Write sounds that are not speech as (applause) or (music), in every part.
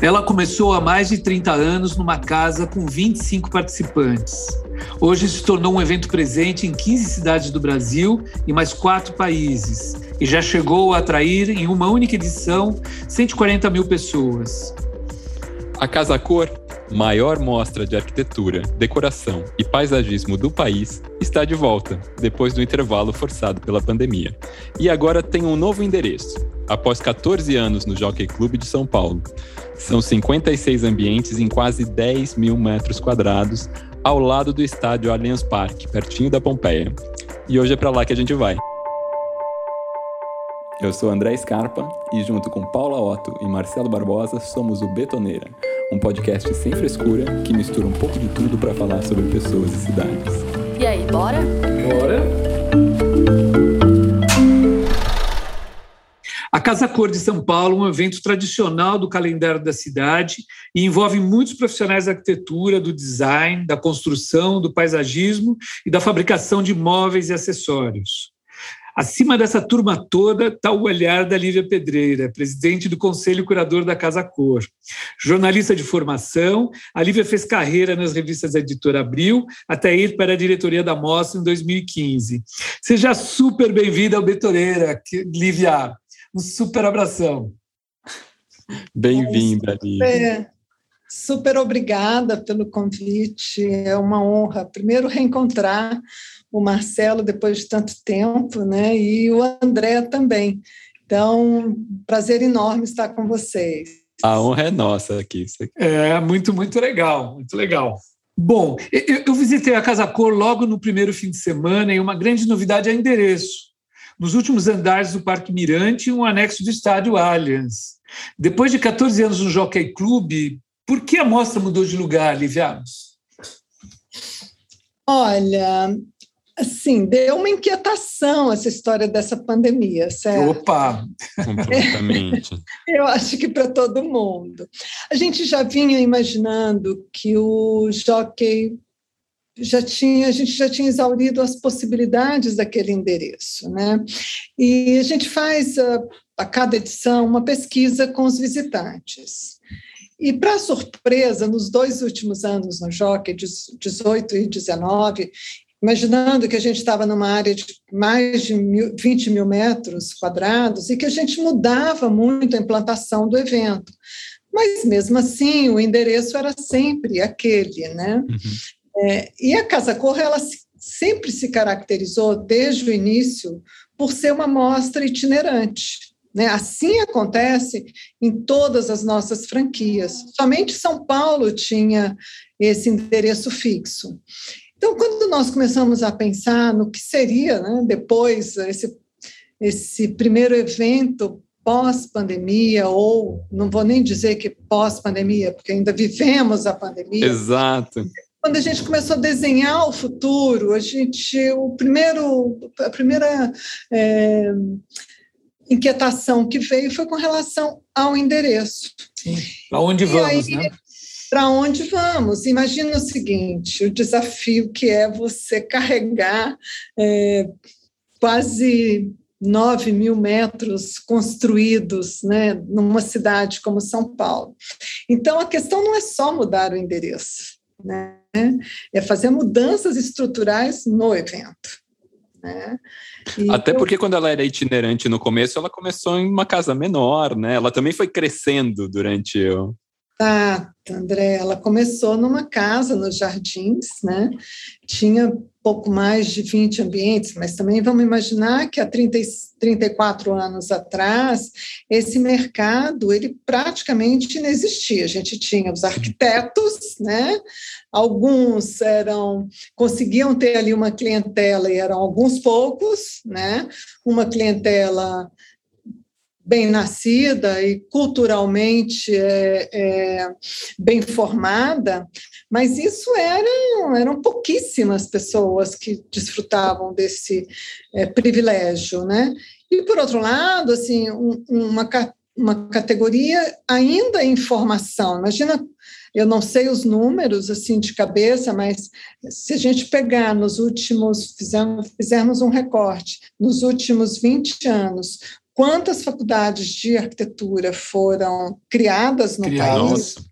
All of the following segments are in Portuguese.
Ela começou há mais de 30 anos numa casa com 25 participantes. Hoje se tornou um evento presente em 15 cidades do Brasil e mais quatro países, e já chegou a atrair, em uma única edição, 140 mil pessoas. A Casa Cor, maior mostra de arquitetura, decoração e paisagismo do país, está de volta, depois do intervalo forçado pela pandemia. E agora tem um novo endereço, após 14 anos no Jockey Club de São Paulo. São 56 ambientes em quase 10 mil metros quadrados, ao lado do estádio Allianz Parque, pertinho da Pompeia. E hoje é para lá que a gente vai. Eu sou André Scarpa e, junto com Paula Otto e Marcelo Barbosa, somos o Betoneira, um podcast sem frescura que mistura um pouco de tudo para falar sobre pessoas e cidades. E aí, bora? Bora! A Casa Cor de São Paulo é um evento tradicional do calendário da cidade e envolve muitos profissionais da arquitetura, do design, da construção, do paisagismo e da fabricação de móveis e acessórios. Acima dessa turma toda está o olhar da Lívia Pedreira, presidente do Conselho Curador da Casa Cor. Jornalista de formação, a Lívia fez carreira nas revistas da Editora Abril até ir para a diretoria da Mostra em 2015. Seja super bem-vinda ao Betoneira, Lívia. Um super abração. Bem-vinda, Lívia. Super obrigada pelo convite, é uma honra. Primeiro, reencontrar o Marcelo depois de tanto tempo, né? E o André também. Então, prazer enorme estar com vocês. A honra é nossa aqui. É muito, muito legal, muito legal. Bom, eu, eu visitei a Casa Cor logo no primeiro fim de semana e uma grande novidade é o endereço. Nos últimos andares do Parque Mirante, um anexo do estádio Allianz. Depois de 14 anos no Jockey Club, por que a mostra mudou de lugar, Livianos? Olha, assim, deu uma inquietação essa história dessa pandemia, certo? Opa! Completamente. (laughs) Eu acho que para todo mundo. A gente já vinha imaginando que o jockey já tinha, a gente já tinha exaurido as possibilidades daquele endereço, né? E a gente faz a, a cada edição uma pesquisa com os visitantes. E, para surpresa, nos dois últimos anos no Jockey, 18 e 19, imaginando que a gente estava numa área de mais de mil, 20 mil metros quadrados e que a gente mudava muito a implantação do evento. Mas, mesmo assim, o endereço era sempre aquele, né? Uhum. É, e a Casa Cor, ela sempre se caracterizou, desde o início, por ser uma mostra itinerante. Né? Assim acontece em todas as nossas franquias. Somente São Paulo tinha esse endereço fixo. Então, quando nós começamos a pensar no que seria né, depois esse, esse primeiro evento pós-pandemia, ou não vou nem dizer que pós-pandemia, porque ainda vivemos a pandemia. Exato. Quando a gente começou a desenhar o futuro, a gente, o primeiro, a primeira é, inquietação que veio foi com relação ao endereço. Aonde vamos, aí, né? Para onde vamos. Imagina o seguinte: o desafio que é você carregar é, quase 9 mil metros construídos né, numa cidade como São Paulo. Então, a questão não é só mudar o endereço, né? é fazer mudanças estruturais no evento. Né? Até porque quando ela era itinerante no começo, ela começou em uma casa menor, né? Ela também foi crescendo durante o, Tá, André, ela começou numa casa nos jardins, né? Tinha pouco mais de 20 ambientes, mas também vamos imaginar que há 30, 34 anos atrás, esse mercado, ele praticamente não existia. A gente tinha os arquitetos, né? Alguns eram conseguiam ter ali uma clientela e eram alguns poucos, né? Uma clientela bem nascida e culturalmente é, é, bem formada, mas isso eram, eram pouquíssimas pessoas que desfrutavam desse é, privilégio, né? E por outro lado, assim, um, uma, uma categoria ainda em formação. Imagina eu não sei os números assim de cabeça, mas se a gente pegar nos últimos, fizermos, fizermos um recorte, nos últimos 20 anos, quantas faculdades de arquitetura foram criadas no Criados. país.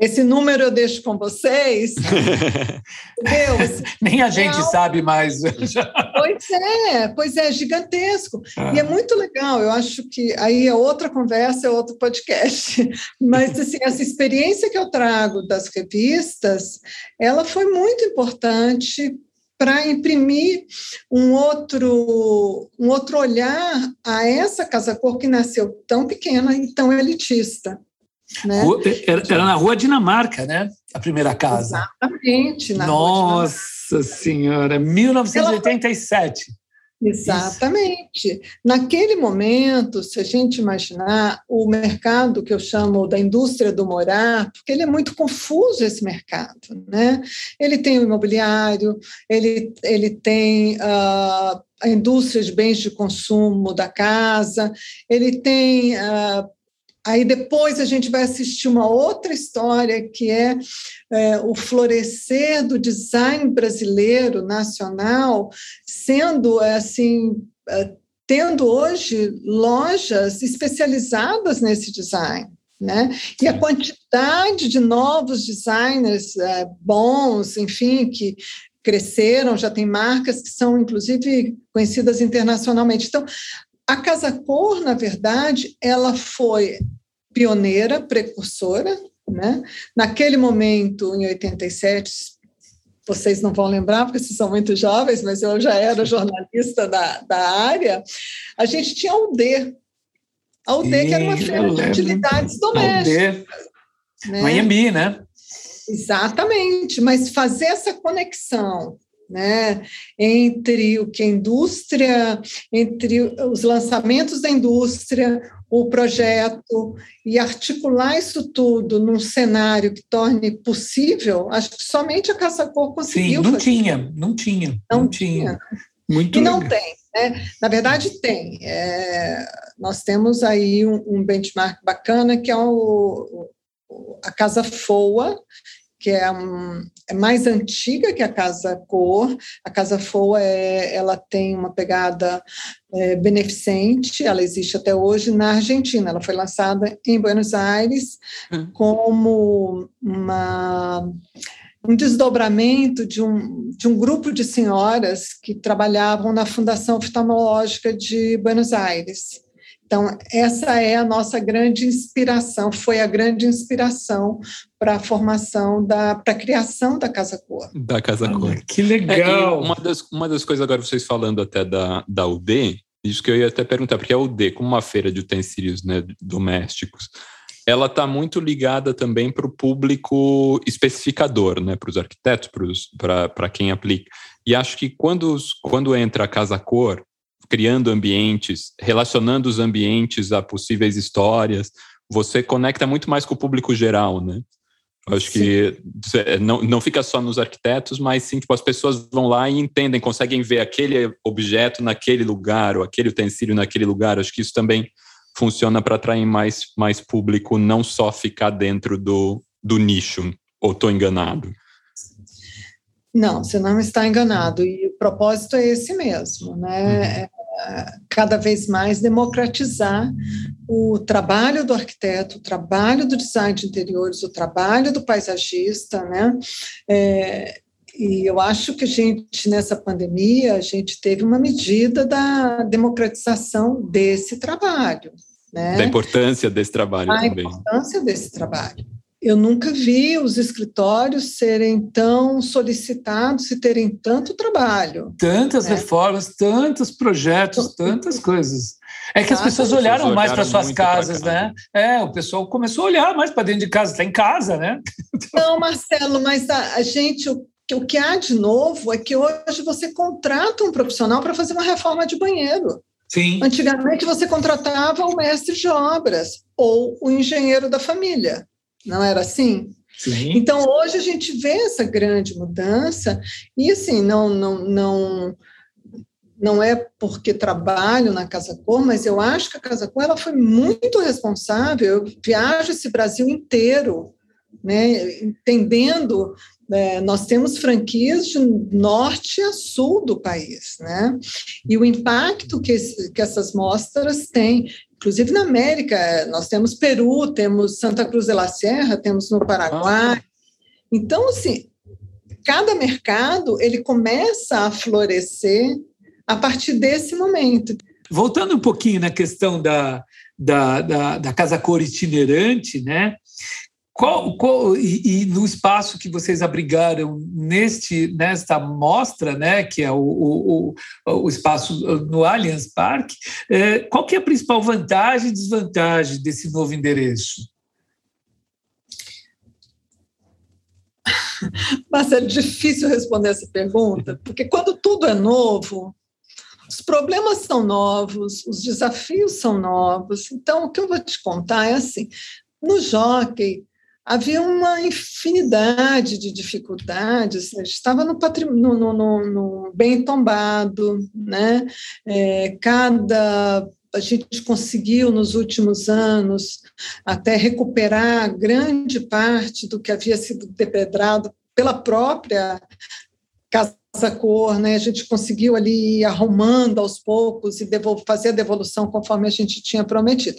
Esse número eu deixo com vocês. (laughs) Deus, Nem a gente não. sabe mais. pois é, pois é, gigantesco. Ah. E é muito legal, eu acho que aí é outra conversa, é outro podcast. (laughs) Mas assim, essa experiência que eu trago das revistas, ela foi muito importante para imprimir um outro, um outro olhar a essa casa cor que nasceu tão pequena e tão elitista. Né? Era, era, na Rua Dinamarca, né? A primeira casa. Exatamente. Nossa Senhora, 1987. Exatamente. Isso. Naquele momento, se a gente imaginar o mercado que eu chamo da indústria do morar, porque ele é muito confuso esse mercado, né? Ele tem o imobiliário, ele, ele tem uh, a indústria de bens de consumo da casa, ele tem uh, Aí depois a gente vai assistir uma outra história que é, é, o florescer do design brasileiro nacional, sendo assim é, tendo hoje lojas especializadas nesse design. Né? E a quantidade de novos designers é, bons, enfim, que cresceram, já tem marcas que são, inclusive, conhecidas internacionalmente. Então, a Casa Cor, na verdade, ela foi pioneira, precursora, né? Naquele momento, em 87, vocês não vão lembrar, porque vocês são muito jovens, mas eu já era jornalista da, da área, a gente tinha a UD. A UD, que era uma feira de utilidades domésticas. Né? Miami, né? Exatamente, mas fazer essa conexão né, entre o que a indústria, entre os lançamentos da indústria, o projeto e articular isso tudo num cenário que torne possível, acho que somente a Caça Cor conseguiu. Sim, não fazer. tinha, não tinha, não, não tinha. tinha. Muito e não legal. tem, né? Na verdade, tem. É, nós temos aí um, um, benchmark bacana que é o, a Casa FOA, que é, um, é, mais antiga que a Casa Cor. A Casa Foa é, ela tem uma pegada é, beneficente, ela existe até hoje na Argentina. Ela foi lançada em Buenos Aires hum. como uma, um desdobramento de um, de um grupo de senhoras que trabalhavam na Fundação Oftalmológica de Buenos Aires. Então, essa é a nossa grande inspiração, foi a grande inspiração para a formação, da, para a criação da Casa Cor. Da Casa Cor. Ah, que legal! É, uma, das, uma das coisas, agora vocês falando até da, da UD, isso que eu ia até perguntar, porque a UD, como uma feira de utensílios né, domésticos, ela está muito ligada também para o público especificador, né, para os arquitetos, para quem aplica. E acho que quando, quando entra a Casa Cor, criando ambientes, relacionando os ambientes a possíveis histórias, você conecta muito mais com o público geral, né? Eu acho sim. que não, não fica só nos arquitetos, mas sim, tipo, as pessoas vão lá e entendem, conseguem ver aquele objeto naquele lugar, ou aquele utensílio naquele lugar. Acho que isso também funciona para atrair mais, mais público, não só ficar dentro do, do nicho, ou estou enganado. Não, você não está enganado. E o propósito é esse mesmo, né? Uhum. É, cada vez mais democratizar o trabalho do arquiteto, o trabalho do design de interiores, o trabalho do paisagista, né? É, e eu acho que a gente, nessa pandemia, a gente teve uma medida da democratização desse trabalho. Né? Da importância desse trabalho a também. Da importância desse trabalho eu nunca vi os escritórios serem tão solicitados e terem tanto trabalho. Tantas né? reformas, tantos projetos, tantas coisas. É que as pessoas olharam, olharam mais para suas casas, né? É, o pessoal começou a olhar mais para dentro de casa, está em casa, né? (laughs) Não, Marcelo, mas a, a gente, o, o que há de novo é que hoje você contrata um profissional para fazer uma reforma de banheiro. Sim. Antigamente você contratava o mestre de obras ou o engenheiro da família. Não era assim? Sim. Então hoje a gente vê essa grande mudança e assim não não não não é porque trabalho na Casa Cor, mas eu acho que a Casa Cor ela foi muito responsável. Eu viajo esse Brasil inteiro, né, entendendo é, nós temos franquias de norte a sul do país, né? E o impacto que, esse, que essas mostras têm, inclusive na América, nós temos Peru, temos Santa Cruz de la Sierra, temos no Paraguai. Então, assim, cada mercado ele começa a florescer a partir desse momento. Voltando um pouquinho na questão da, da, da, da Casa Cor itinerante, né? Qual, qual, e, e, no espaço que vocês abrigaram neste, nesta mostra, né, que é o, o, o espaço no Allianz Parque, é, qual que é a principal vantagem e desvantagem desse novo endereço? (laughs) Marcelo, é difícil responder essa pergunta, porque quando tudo é novo, os problemas são novos, os desafios são novos. Então, o que eu vou te contar é assim: no jockey, havia uma infinidade de dificuldades, gente estava no, no, no, no, bem tombado, né? É, cada a gente conseguiu nos últimos anos até recuperar grande parte do que havia sido depedrado pela própria casa cor, né? A gente conseguiu ali ir arrumando aos poucos e fazer a devolução conforme a gente tinha prometido.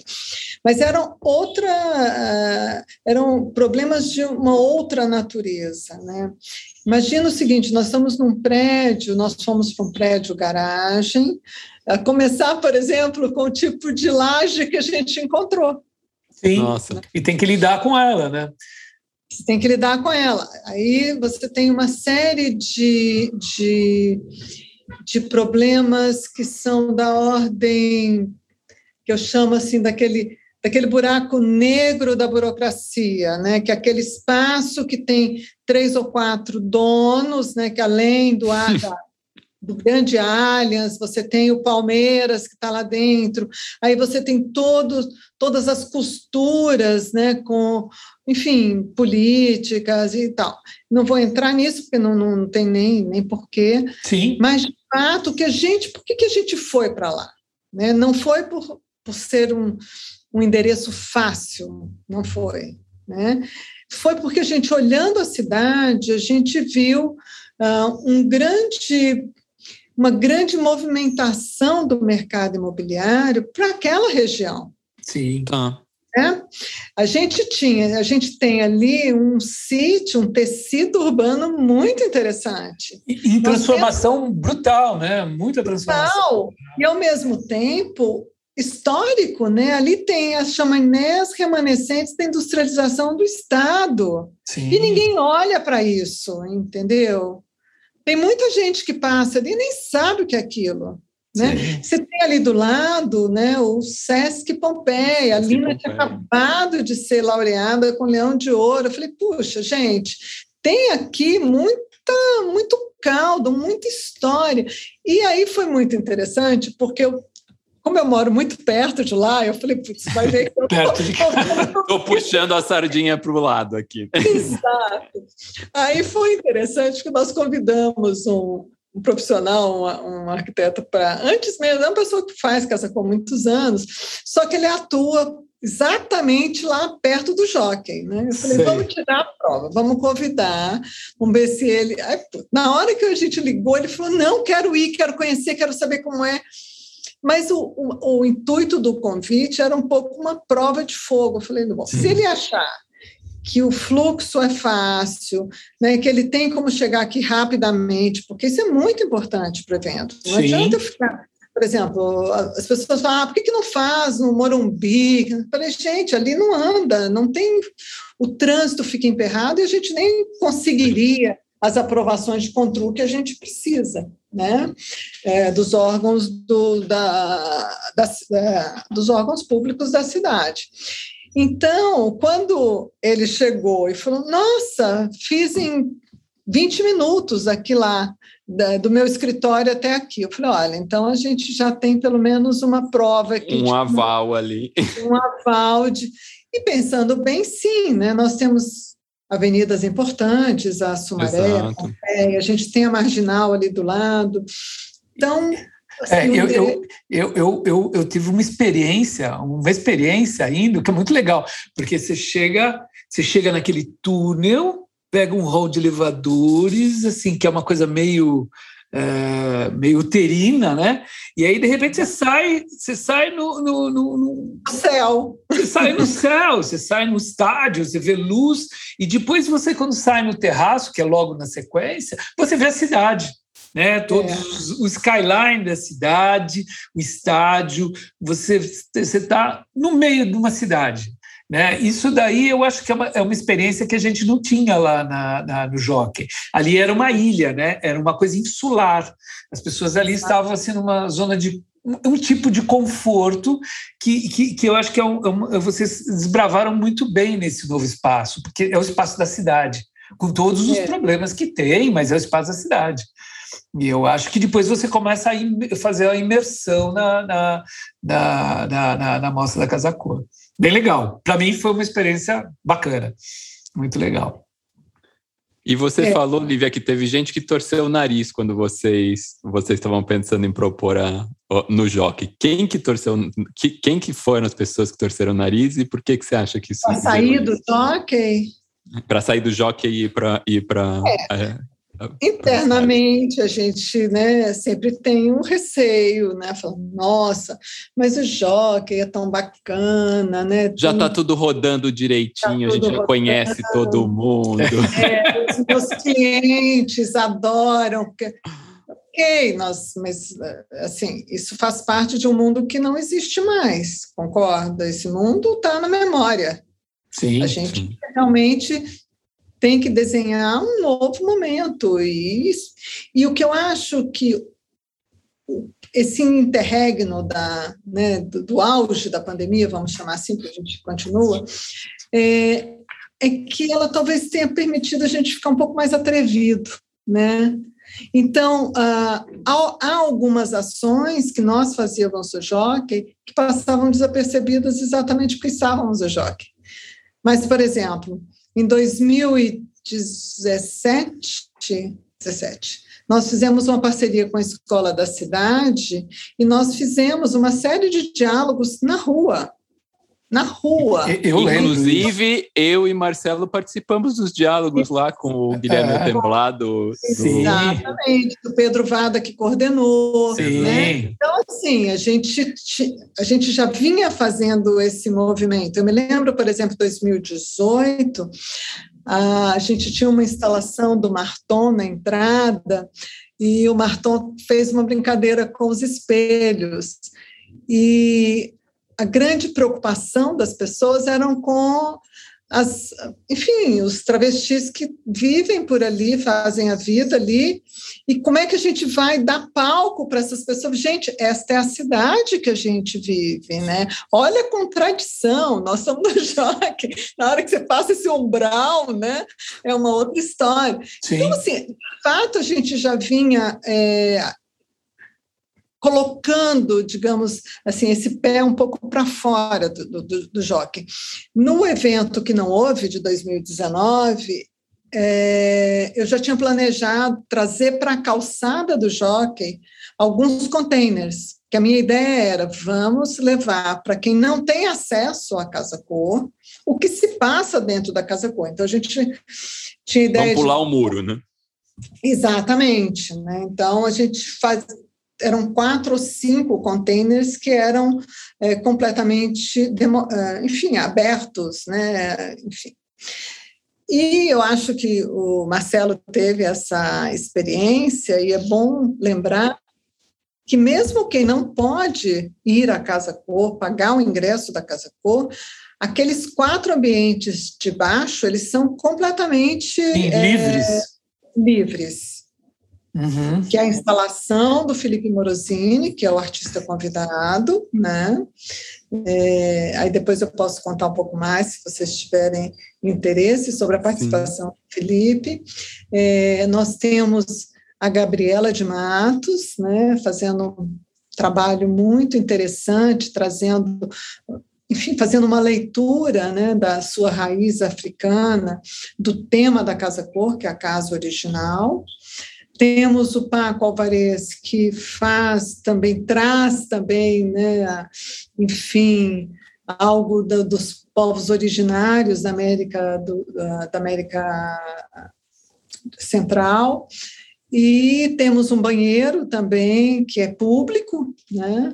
Mas eram outra, uh, eram problemas de uma outra natureza, né? Imagina o seguinte: nós estamos num prédio, nós fomos para um prédio garagem, a começar, por exemplo, com o tipo de laje que a gente encontrou. Sim, Nossa. e tem que lidar com ela, né? Você tem que lidar com ela. Aí você tem uma série de, de, de problemas que são da ordem que eu chamo assim daquele daquele buraco negro da burocracia, né? Que é aquele espaço que tem três ou quatro donos, né? Que além do (laughs) do grande Allianz, você tem o Palmeiras que está lá dentro, aí você tem todos, todas as costuras, né, com, enfim, políticas e tal. Não vou entrar nisso, porque não, não tem nem, nem porquê. Sim. Mas, de fato, que a gente, por que, que a gente foi para lá? Né? Não foi por, por ser um, um endereço fácil, não foi. Né? Foi porque a gente, olhando a cidade, a gente viu uh, um grande uma grande movimentação do mercado imobiliário para aquela região. Sim. Tá. É? A gente tinha, a gente tem ali um sítio, um tecido urbano muito interessante. E, e transformação temos... brutal, né? Muita transformação. Brutal. E ao mesmo tempo histórico, né? Ali tem as chaminés remanescentes da industrialização do Estado. Sim. E ninguém olha para isso, entendeu? Tem muita gente que passa ali e nem sabe o que é aquilo. Né? Você tem ali do lado né, o Sesc Pompeia, a Lina tinha acabado de ser laureada com Leão de Ouro. Eu falei, puxa, gente, tem aqui muita, muito caldo, muita história. E aí foi muito interessante, porque eu como eu moro muito perto de lá, eu falei, putz, vai ver que eu (laughs) perto de Estou (laughs) puxando a sardinha para o lado aqui. (laughs) Exato. Aí foi interessante que nós convidamos um, um profissional, um, um arquiteto para antes mesmo, é uma pessoa que faz casa com muitos anos, só que ele atua exatamente lá perto do jockey, né? Eu falei, Sei. vamos tirar a prova, vamos convidar, vamos ver se ele. Aí, na hora que a gente ligou, ele falou: não, quero ir, quero conhecer, quero saber como é. Mas o, o, o, intuito do convite era um pouco uma prova de fogo. Eu falei, bom, Sim. se ele achar que o fluxo é fácil, né, que ele tem como chegar aqui rapidamente, porque isso é muito importante para o evento. Não Sim. adianta ficar. Por exemplo, as pessoas falam, ah, por que, que não faz no Morumbi? Eu falei, gente, ali não anda, não tem. O trânsito fica emperrado e a gente nem conseguiria as aprovações de controle que a gente precisa, né? É, dos órgãos do, da, da, é, dos órgãos públicos da cidade. Então, quando ele chegou e falou: Nossa, fiz em 20 minutos aqui lá, da, do meu escritório até aqui. Eu falei: Olha, então a gente já tem pelo menos uma prova aqui. Um aval ali. (laughs) Um aval de. E pensando bem, sim, né? Nós temos avenidas importantes, a Sumaré, a, Pompeia, a gente tem a Marginal ali do lado. Então, assim, é, eu, eu, eu, eu, eu, tive uma experiência, uma experiência ainda, que é muito legal, porque você chega, você chega naquele túnel pega um hall de elevadores, assim, que é uma coisa meio é, meio uterina, né? E aí, de repente, você sai, você sai no, no, no, no, céu. Você sai no céu, você sai no estádio, você vê luz, e depois você, quando sai no terraço, que é logo na sequência, você vê a cidade. Né, todos é. os, o skyline da cidade, o estádio, você está no meio de uma cidade. Né? Isso daí eu acho que é uma, é uma experiência que a gente não tinha lá na, na, no Jockey. Ali era uma ilha, né? era uma coisa insular. As pessoas ali estavam assim, numa zona de um tipo de conforto que, que, que eu acho que é um, é um, vocês desbravaram muito bem nesse novo espaço, porque é o espaço da cidade, com todos os é. problemas que tem, mas é o espaço da cidade. E eu acho que depois você começa a fazer a imersão na, na, na, na, na mostra da Casa Cor bem legal. Para mim foi uma experiência bacana, muito legal. E você é. falou, Lívia, que teve gente que torceu o nariz quando vocês vocês estavam pensando em propor a, no jockey. Quem que torceu? Que, quem que foram as pessoas que torceram o nariz e por que que você acha que isso? Para sair do jockey? Para sair do jockey e ir para ir para é. é. Internamente a gente né, sempre tem um receio, né? Falando, nossa, mas o jockey é tão bacana, né? Já está tudo rodando direitinho, tá a gente já conhece todo mundo. É, os meus clientes adoram. Porque, ok, nós, mas assim, isso faz parte de um mundo que não existe mais, concorda? Esse mundo está na memória. Sim, a gente sim. realmente tem que desenhar um novo momento. E, e o que eu acho que esse interregno da, né, do, do, auge da pandemia, vamos chamar assim, porque a gente continua, é, é que ela talvez tenha permitido a gente ficar um pouco mais atrevido, né? Então, há, há, algumas ações que nós fazíamos no Jockey que passavam desapercebidas exatamente porque estávamos no Jockey. Mas, por exemplo, em 2017, 17, nós fizemos uma parceria com a escola da cidade e nós fizemos uma série de diálogos na rua, na rua. Eu Inclusive, eu e Marcelo participamos dos diálogos lá com o Guilherme é. Temblado. Exatamente, do Pedro Vada que coordenou. Sim. Né? Então, assim, a gente, a gente já vinha fazendo esse movimento. Eu me lembro, por exemplo, 2018, a gente tinha uma instalação do Marton na entrada e o Marton fez uma brincadeira com os espelhos. E a grande preocupação das pessoas eram com as, enfim, os travestis que vivem por ali, fazem a vida ali, e como é que a gente vai dar palco para essas pessoas? Gente, esta é a cidade que a gente vive, né? Olha a contradição, nós somos do Joque, na hora que você passa esse umbral, né? É uma outra história. Sim. Então, assim, de fato, a gente já vinha é, colocando, digamos assim, esse pé um pouco para fora do, do, do jockey. No evento que não houve, de 2019, é, eu já tinha planejado trazer para a calçada do jockey alguns containers, que a minha ideia era, vamos levar para quem não tem acesso à Casa Cor, o que se passa dentro da Casa Cor. Então, a gente tinha ideia Vamos pular de... o muro, né? Exatamente. Né? Então, a gente faz, eram quatro ou cinco containers que eram é, completamente, demo, é, enfim, abertos, né? Enfim. E eu acho que o Marcelo teve essa experiência e é bom lembrar que mesmo quem não pode ir à Casa Cor, pagar o ingresso da Casa Cor, aqueles quatro ambientes de baixo, eles são completamente Sim, é, livres. Uhum. que é a instalação do Felipe Morosini, que é o artista convidado, né? É, aí depois eu posso contar um pouco mais, se vocês tiverem interesse, sobre a participação Sim. do Felipe. É, nós temos a Gabriela de Matos, né, fazendo um trabalho muito interessante, trazendo enfim, fazendo uma leitura né, da sua raiz africana, do tema da Casa Cor, que é a casa original, temos o Paco Alvarez, que faz também, traz também, né, enfim, algo do, dos povos originários da América, do, da América Central. E temos um banheiro também que é público, né?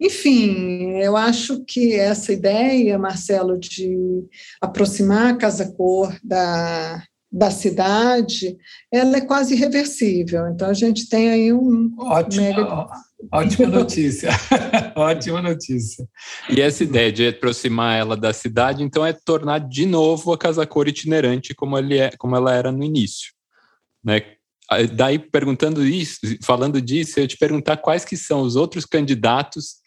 Enfim, eu acho que essa ideia, Marcelo, de aproximar a Casa Cor da, da cidade, ela é quase irreversível. Então, a gente tem aí um... Ótimo, mega... Ótima notícia, (laughs) ótima notícia. E essa ideia de aproximar ela da cidade, então, é tornar de novo a Casa Cor itinerante como, ele é, como ela era no início. Né? Daí, perguntando isso, falando disso, eu te perguntar quais que são os outros candidatos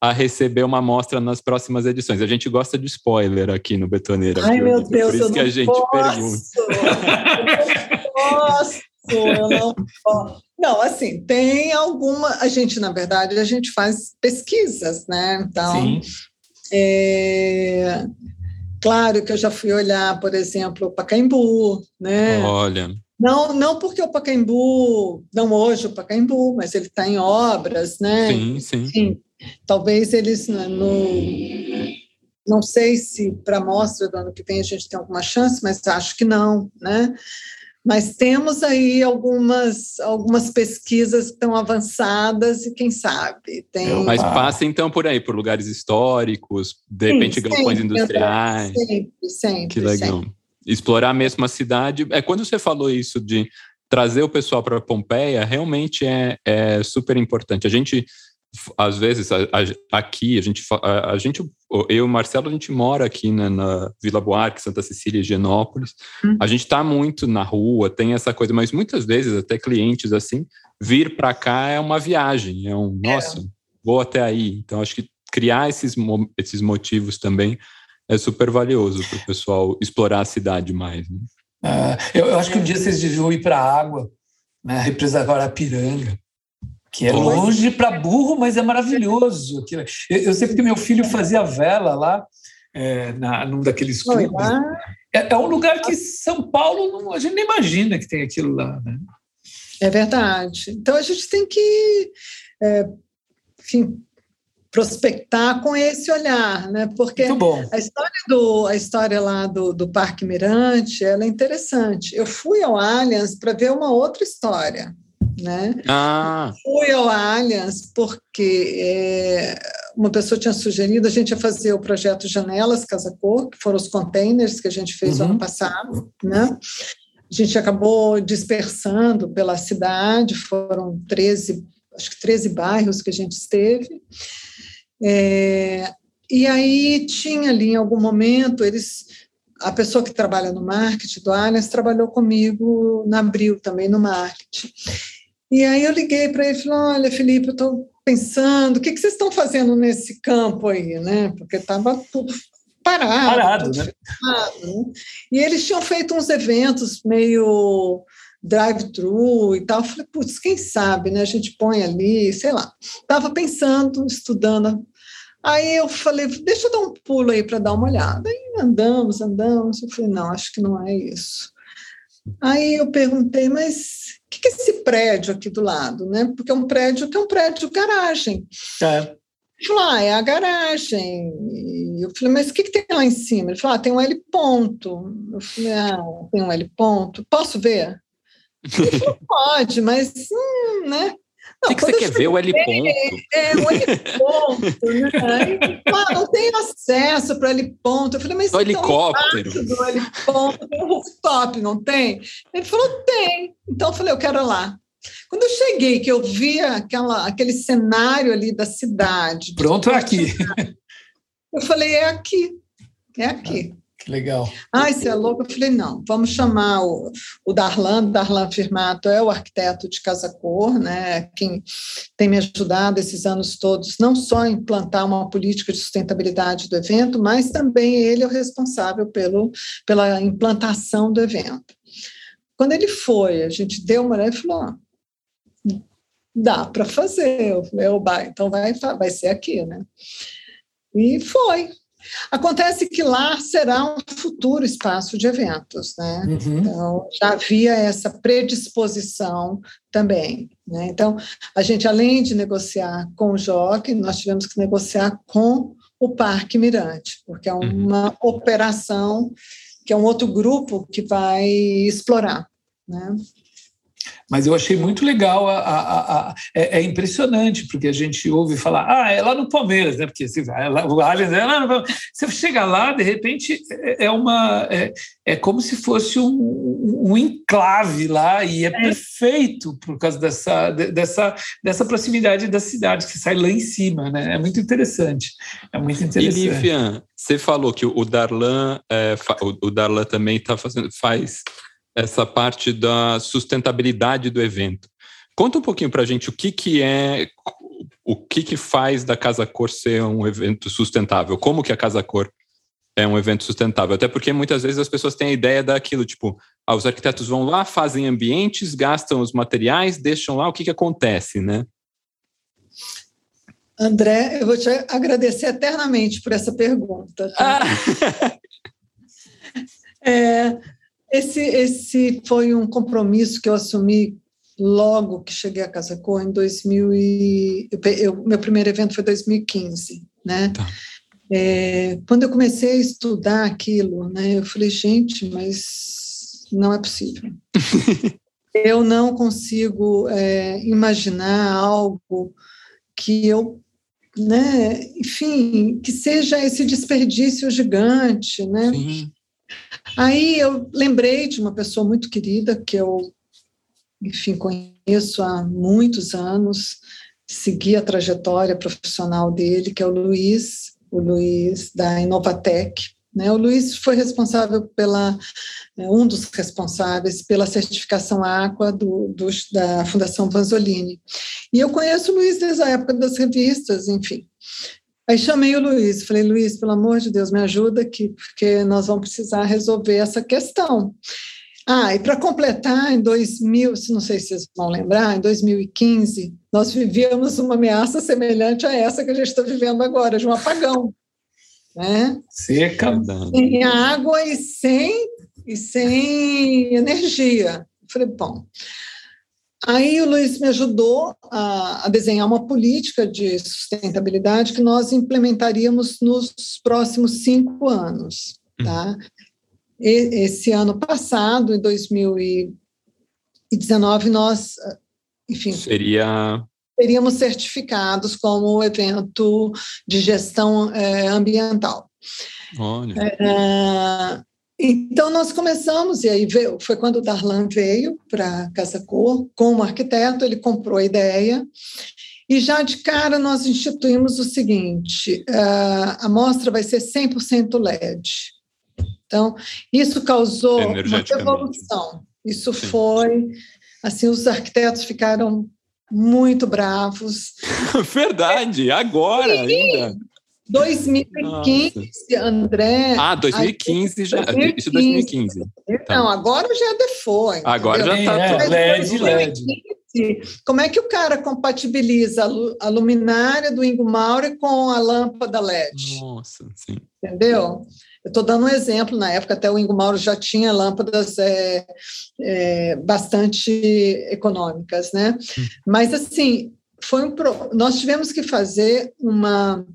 a receber uma amostra nas próximas edições. A gente gosta de spoiler aqui no Betoneira. Ai, meu Deus, Por isso que a gente posso. pergunta. Eu não posso, eu não posso. Não, assim, tem alguma. A gente, na verdade, a gente faz pesquisas, né? Então, Sim. É, claro que eu já fui olhar, por exemplo, o Pacaembu, né? Olha. Não, não porque o Pacaembu, não hoje o Pacaembu, mas ele está em obras, né? Sim, sim. Enfim, Talvez eles né, no, não sei se para a mostra do ano que vem a gente tem alguma chance, mas acho que não, né? Mas temos aí algumas, algumas pesquisas que estão avançadas e quem sabe tem. Mas passa então por aí, por lugares históricos, de Sim, repente galpões industriais. Sempre, sempre. Que legal. Sempre. Explorar mesmo a cidade. É quando você falou isso de trazer o pessoal para Pompeia, realmente é, é super importante. A gente às vezes a, a, aqui a gente a, a, gente eu e o Marcelo a gente mora aqui né, na Vila Buarque, Santa Cecília, Genópolis. Hum. A gente está muito na rua, tem essa coisa, mas muitas vezes até clientes assim vir para cá é uma viagem, é um é. nossa, vou até aí. Então acho que criar esses esses motivos também é super valioso para o pessoal explorar a cidade mais. Né? É, eu, eu, acho que um dia vocês deviam ir para a água, né, a represa Guarapiranga que é longe para burro, mas é maravilhoso. Eu, eu sei porque meu filho fazia vela lá, é, na, num daqueles clubes. É, é, um lugar que São Paulo, não, a gente nem imagina que tem aquilo lá. Né? É verdade. Então a gente tem que, é, enfim, prospectar com esse olhar, né? Porque a história do a história lá do, do Parque Mirante, ela é interessante. Eu fui ao Allianz para ver uma outra história né? Ah. Fui ao Allianz porque é, uma pessoa tinha sugerido a gente ia fazer o projeto Janelas Casa Cor, que foram os containers que a gente fez uhum. ano passado, né? A gente acabou dispersando pela cidade, foram 13, acho que 13 bairros que a gente esteve. É, e aí tinha ali em algum momento, eles a pessoa que trabalha no marketing do Allianz trabalhou comigo na Abril também no marketing. E aí eu liguei para ele e falei, olha, Felipe, eu estou pensando, o que, que vocês estão fazendo nesse campo aí, né? Porque estava tudo parado. Parado, tudo né? né? E eles tinham feito uns eventos meio drive-thru e tal. Eu falei, putz, quem sabe, né? A gente põe ali, sei lá. Estava pensando, estudando. Aí eu falei, deixa eu dar um pulo aí para dar uma olhada. Aí andamos, andamos. Eu falei, não, acho que não é isso. Aí eu perguntei, mas que, que é esse prédio aqui do lado? Né? Porque é um prédio que é um prédio garagem. É. Ele falou, ah, é a garagem. E eu falei, mas o que, que tem lá em cima? Ele falou, ah, tem um L ponto. Eu falei, ah, tem um L ponto. Posso ver? Ele falou, pode, mas, hum, né? O que, que você quer ver o L ponto? É, o L ponto, né? (laughs) ah, não tenho acesso para L ponto. Eu falei, mas o helicóptero. Do L ponto, tem um rooftop, não tem? Ele falou, tem. Então eu falei, eu quero lá. Quando eu cheguei, que eu via aquela, aquele cenário ali da cidade. Pronto, é aqui. Eu falei, é aqui, é aqui. Legal. Ai, você é louco? Eu falei, não, vamos chamar o, o Darlan, Darlan Firmato é o arquiteto de Casa Cor, né, quem tem me ajudado esses anos todos, não só a implantar uma política de sustentabilidade do evento, mas também ele é o responsável pelo, pela implantação do evento. Quando ele foi, a gente deu uma olhada e falou, ah, dá para fazer. Eu falei, então vai, vai ser aqui, né? E foi, Acontece que lá será um futuro espaço de eventos, né? Uhum. Então, já havia essa predisposição também. Né? Então, a gente, além de negociar com o JOC, nós tivemos que negociar com o Parque Mirante, porque é uhum. uma uhum. operação que é um outro grupo que vai explorar. Né? Mas eu achei muito legal, a, a, a, é, é, impressionante, porque a gente ouve falar, ah, é lá no Palmeiras, né? Porque você vai lá, o Allianz é lá no Você chega lá, de repente, é, é uma. É, é como se fosse um, um, enclave lá, e é, é, perfeito por causa dessa, dessa, dessa proximidade da cidade, que sai lá em cima, né? É muito interessante. É muito interessante. E, Livian, você falou que o Darlan, é, o Darlan também tá fazendo, faz essa parte da sustentabilidade do evento. Conta um pouquinho para a gente o que, que é, o que, que faz da Casa Cor ser um evento sustentável, como que a Casa Cor é um evento sustentável. Até porque muitas vezes as pessoas têm a ideia daquilo, tipo, ah, os arquitetos vão lá, fazem ambientes, gastam os materiais, deixam lá, o que, que acontece, né? André, eu vou te agradecer eternamente por essa pergunta. Tá? Ah. é, esse, esse foi um compromisso que eu assumi logo que cheguei à Casa Cor, em 2000 e... Eu, meu primeiro evento foi 2015, né? Tá. É, quando eu comecei a estudar aquilo, né, eu falei, gente, mas não é possível. (laughs) eu não consigo é, imaginar algo que eu, né, enfim, que seja esse desperdício gigante, né? Sim. Aí eu lembrei de uma pessoa muito querida que eu, enfim, conheço há muitos anos, segui a trajetória profissional dele, que é o Luiz, o Luiz da Inovatec. Né? O Luiz foi responsável pela, é, um dos responsáveis pela certificação Aqua do, do, da Fundação Vanzolini. E eu conheço o Luiz desde a época das revistas, enfim. Aí chamei o Luiz, falei, Luiz, pelo amor de Deus, me ajuda aqui, porque nós vamos precisar resolver essa questão. Ah, e para completar, em 2000, não sei se vocês vão lembrar, em 2015, nós vivíamos uma ameaça semelhante a essa que a gente está vivendo agora, de um apagão. Né? Seca. Sem água e sem, e sem energia. falei, bom, Aí o Luiz me ajudou a, a, desenhar uma política de sustentabilidade que nós implementaríamos nos próximos cinco anos. Hum. Tá? E, esse ano passado, em 2019, nós, enfim, seria seríamos certificados como evento de gestão é, ambiental. Olha. É, então, nós começamos, e aí veio, foi quando o Darlan veio para Casa Cor, como arquiteto, ele comprou a ideia, e já de cara nós instituímos o seguinte: a mostra vai ser 100% LED. Então, isso causou uma revolução. Isso Sim. foi, assim, os arquitetos ficaram muito bravos. (laughs) Verdade, agora e, ainda. 2015, Nossa. André. Ah, 2015 já. 2015. Isso 2015. Tá. Não, agora já default. Agora já está é, LED, LED. Como é que o cara compatibiliza a luminária do Ingo Maurer com a lâmpada LED? Nossa, sim. Entendeu? Eu estou dando um exemplo, na época até o Ingo Mauro já tinha lâmpadas é, é, bastante econômicas, né? Hum. Mas, assim, foi um pro... nós tivemos que fazer uma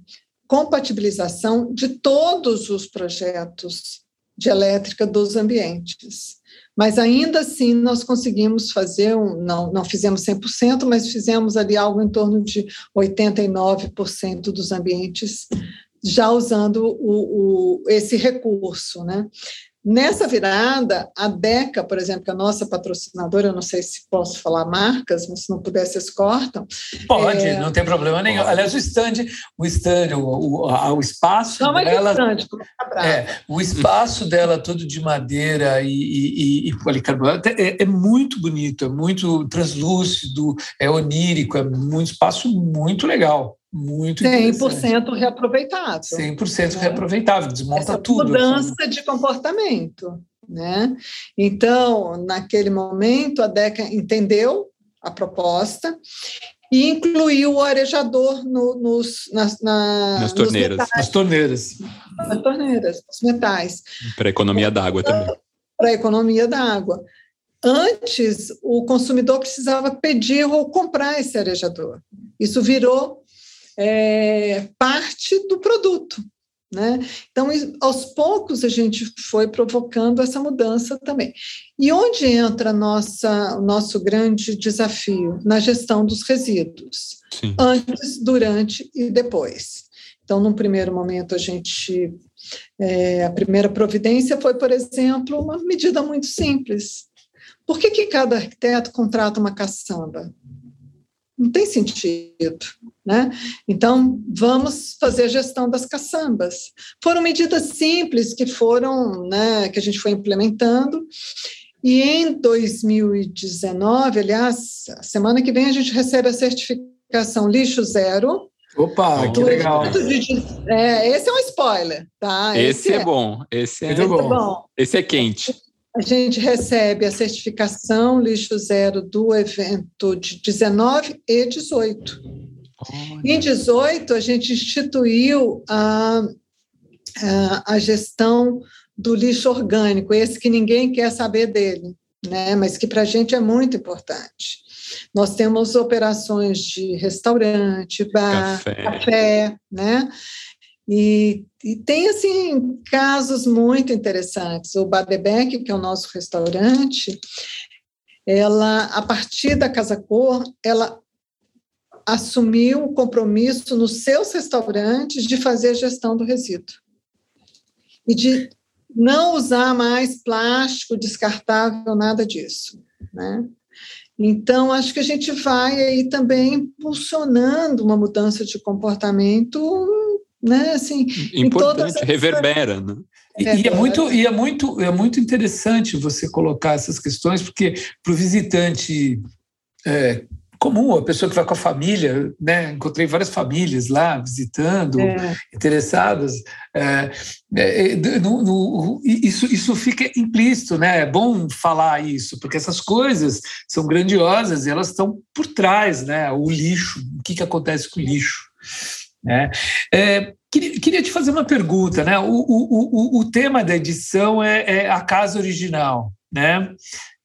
compatibilização de todos os projetos de elétrica dos ambientes. Mas ainda assim nós conseguimos fazer, um, não, não fizemos 100%, mas fizemos ali algo em torno de 89% dos ambientes já usando o, o, esse recurso, né? Nessa virada, a DECA, por exemplo, que é a nossa patrocinadora, eu não sei se posso falar marcas, mas se não puder, vocês cortam. Pode, é... não tem problema nenhum. Aliás, o stand, o stand, o, o, o espaço não, dela... Stand, é, o espaço dela todo de madeira e, e, e policarbonato é, é, muito bonito, é muito translúcido, é onírico, é um espaço muito legal. Muito 100% reaproveitável. 100% né? reaproveitável, desmonta Essa tudo. Mudança assim. de comportamento. Né? Então, naquele momento, a DECA entendeu a proposta e incluiu o arejador no, nos, nas, na, nas torneiras. Metais, nas torneiras. Nas torneiras, nos metais. Para economia d'água também. Para economia d'água. Antes, o consumidor precisava pedir ou comprar esse arejador. Isso virou é, parte do produto. Né? Então, aos poucos, a gente foi provocando essa mudança também. E onde entra nossa, o nosso grande desafio? Na gestão dos resíduos, Sim. antes, durante e depois. Então, num primeiro momento, a gente. É, a primeira providência foi, por exemplo, uma medida muito simples. Por que, que cada arquiteto contrata uma caçamba? Não tem sentido. Né? Então, vamos fazer a gestão das caçambas. Foram medidas simples que foram, né, que a gente foi implementando. E em 2019, aliás, semana que vem a gente recebe a certificação lixo zero. Opa, que legal. De, é, esse é um spoiler, tá? Esse, esse é, é, bom. Esse é, Muito bom. bom. Esse é quente a gente recebe a certificação lixo zero do evento de 19 e 18. Olha. Em 18, a gente instituiu a, a, a gestão do lixo orgânico, esse que ninguém quer saber dele, né? mas que para a gente é muito importante. Nós temos operações de restaurante, bar, café, café né? E, e, tem, assim, casos muito interessantes. O Badebeck, que é o nosso restaurante, ela, a partir da Casa Cor, ela assumiu o compromisso nos seus restaurantes de fazer a gestão do resíduo. E de não usar mais plástico descartável, nada disso, né? Então, acho que a gente vai aí também impulsionando uma mudança de comportamento né? Assim, Importante, reverbera, né? E, é, e, é muito, e é, muito, é muito interessante você colocar essas questões, porque para o visitante é, comum, a pessoa que vai com a família, né? encontrei várias famílias lá visitando, é. interessadas. É, é, é no, no, isso, isso fica implícito, né? É bom falar isso, porque essas coisas são grandiosas e elas estão por trás, né? O lixo, o que, que acontece com o lixo. Né? É, queria, queria, te fazer uma pergunta. Né? O, o, o, o tema da edição é, é, a casa original, né?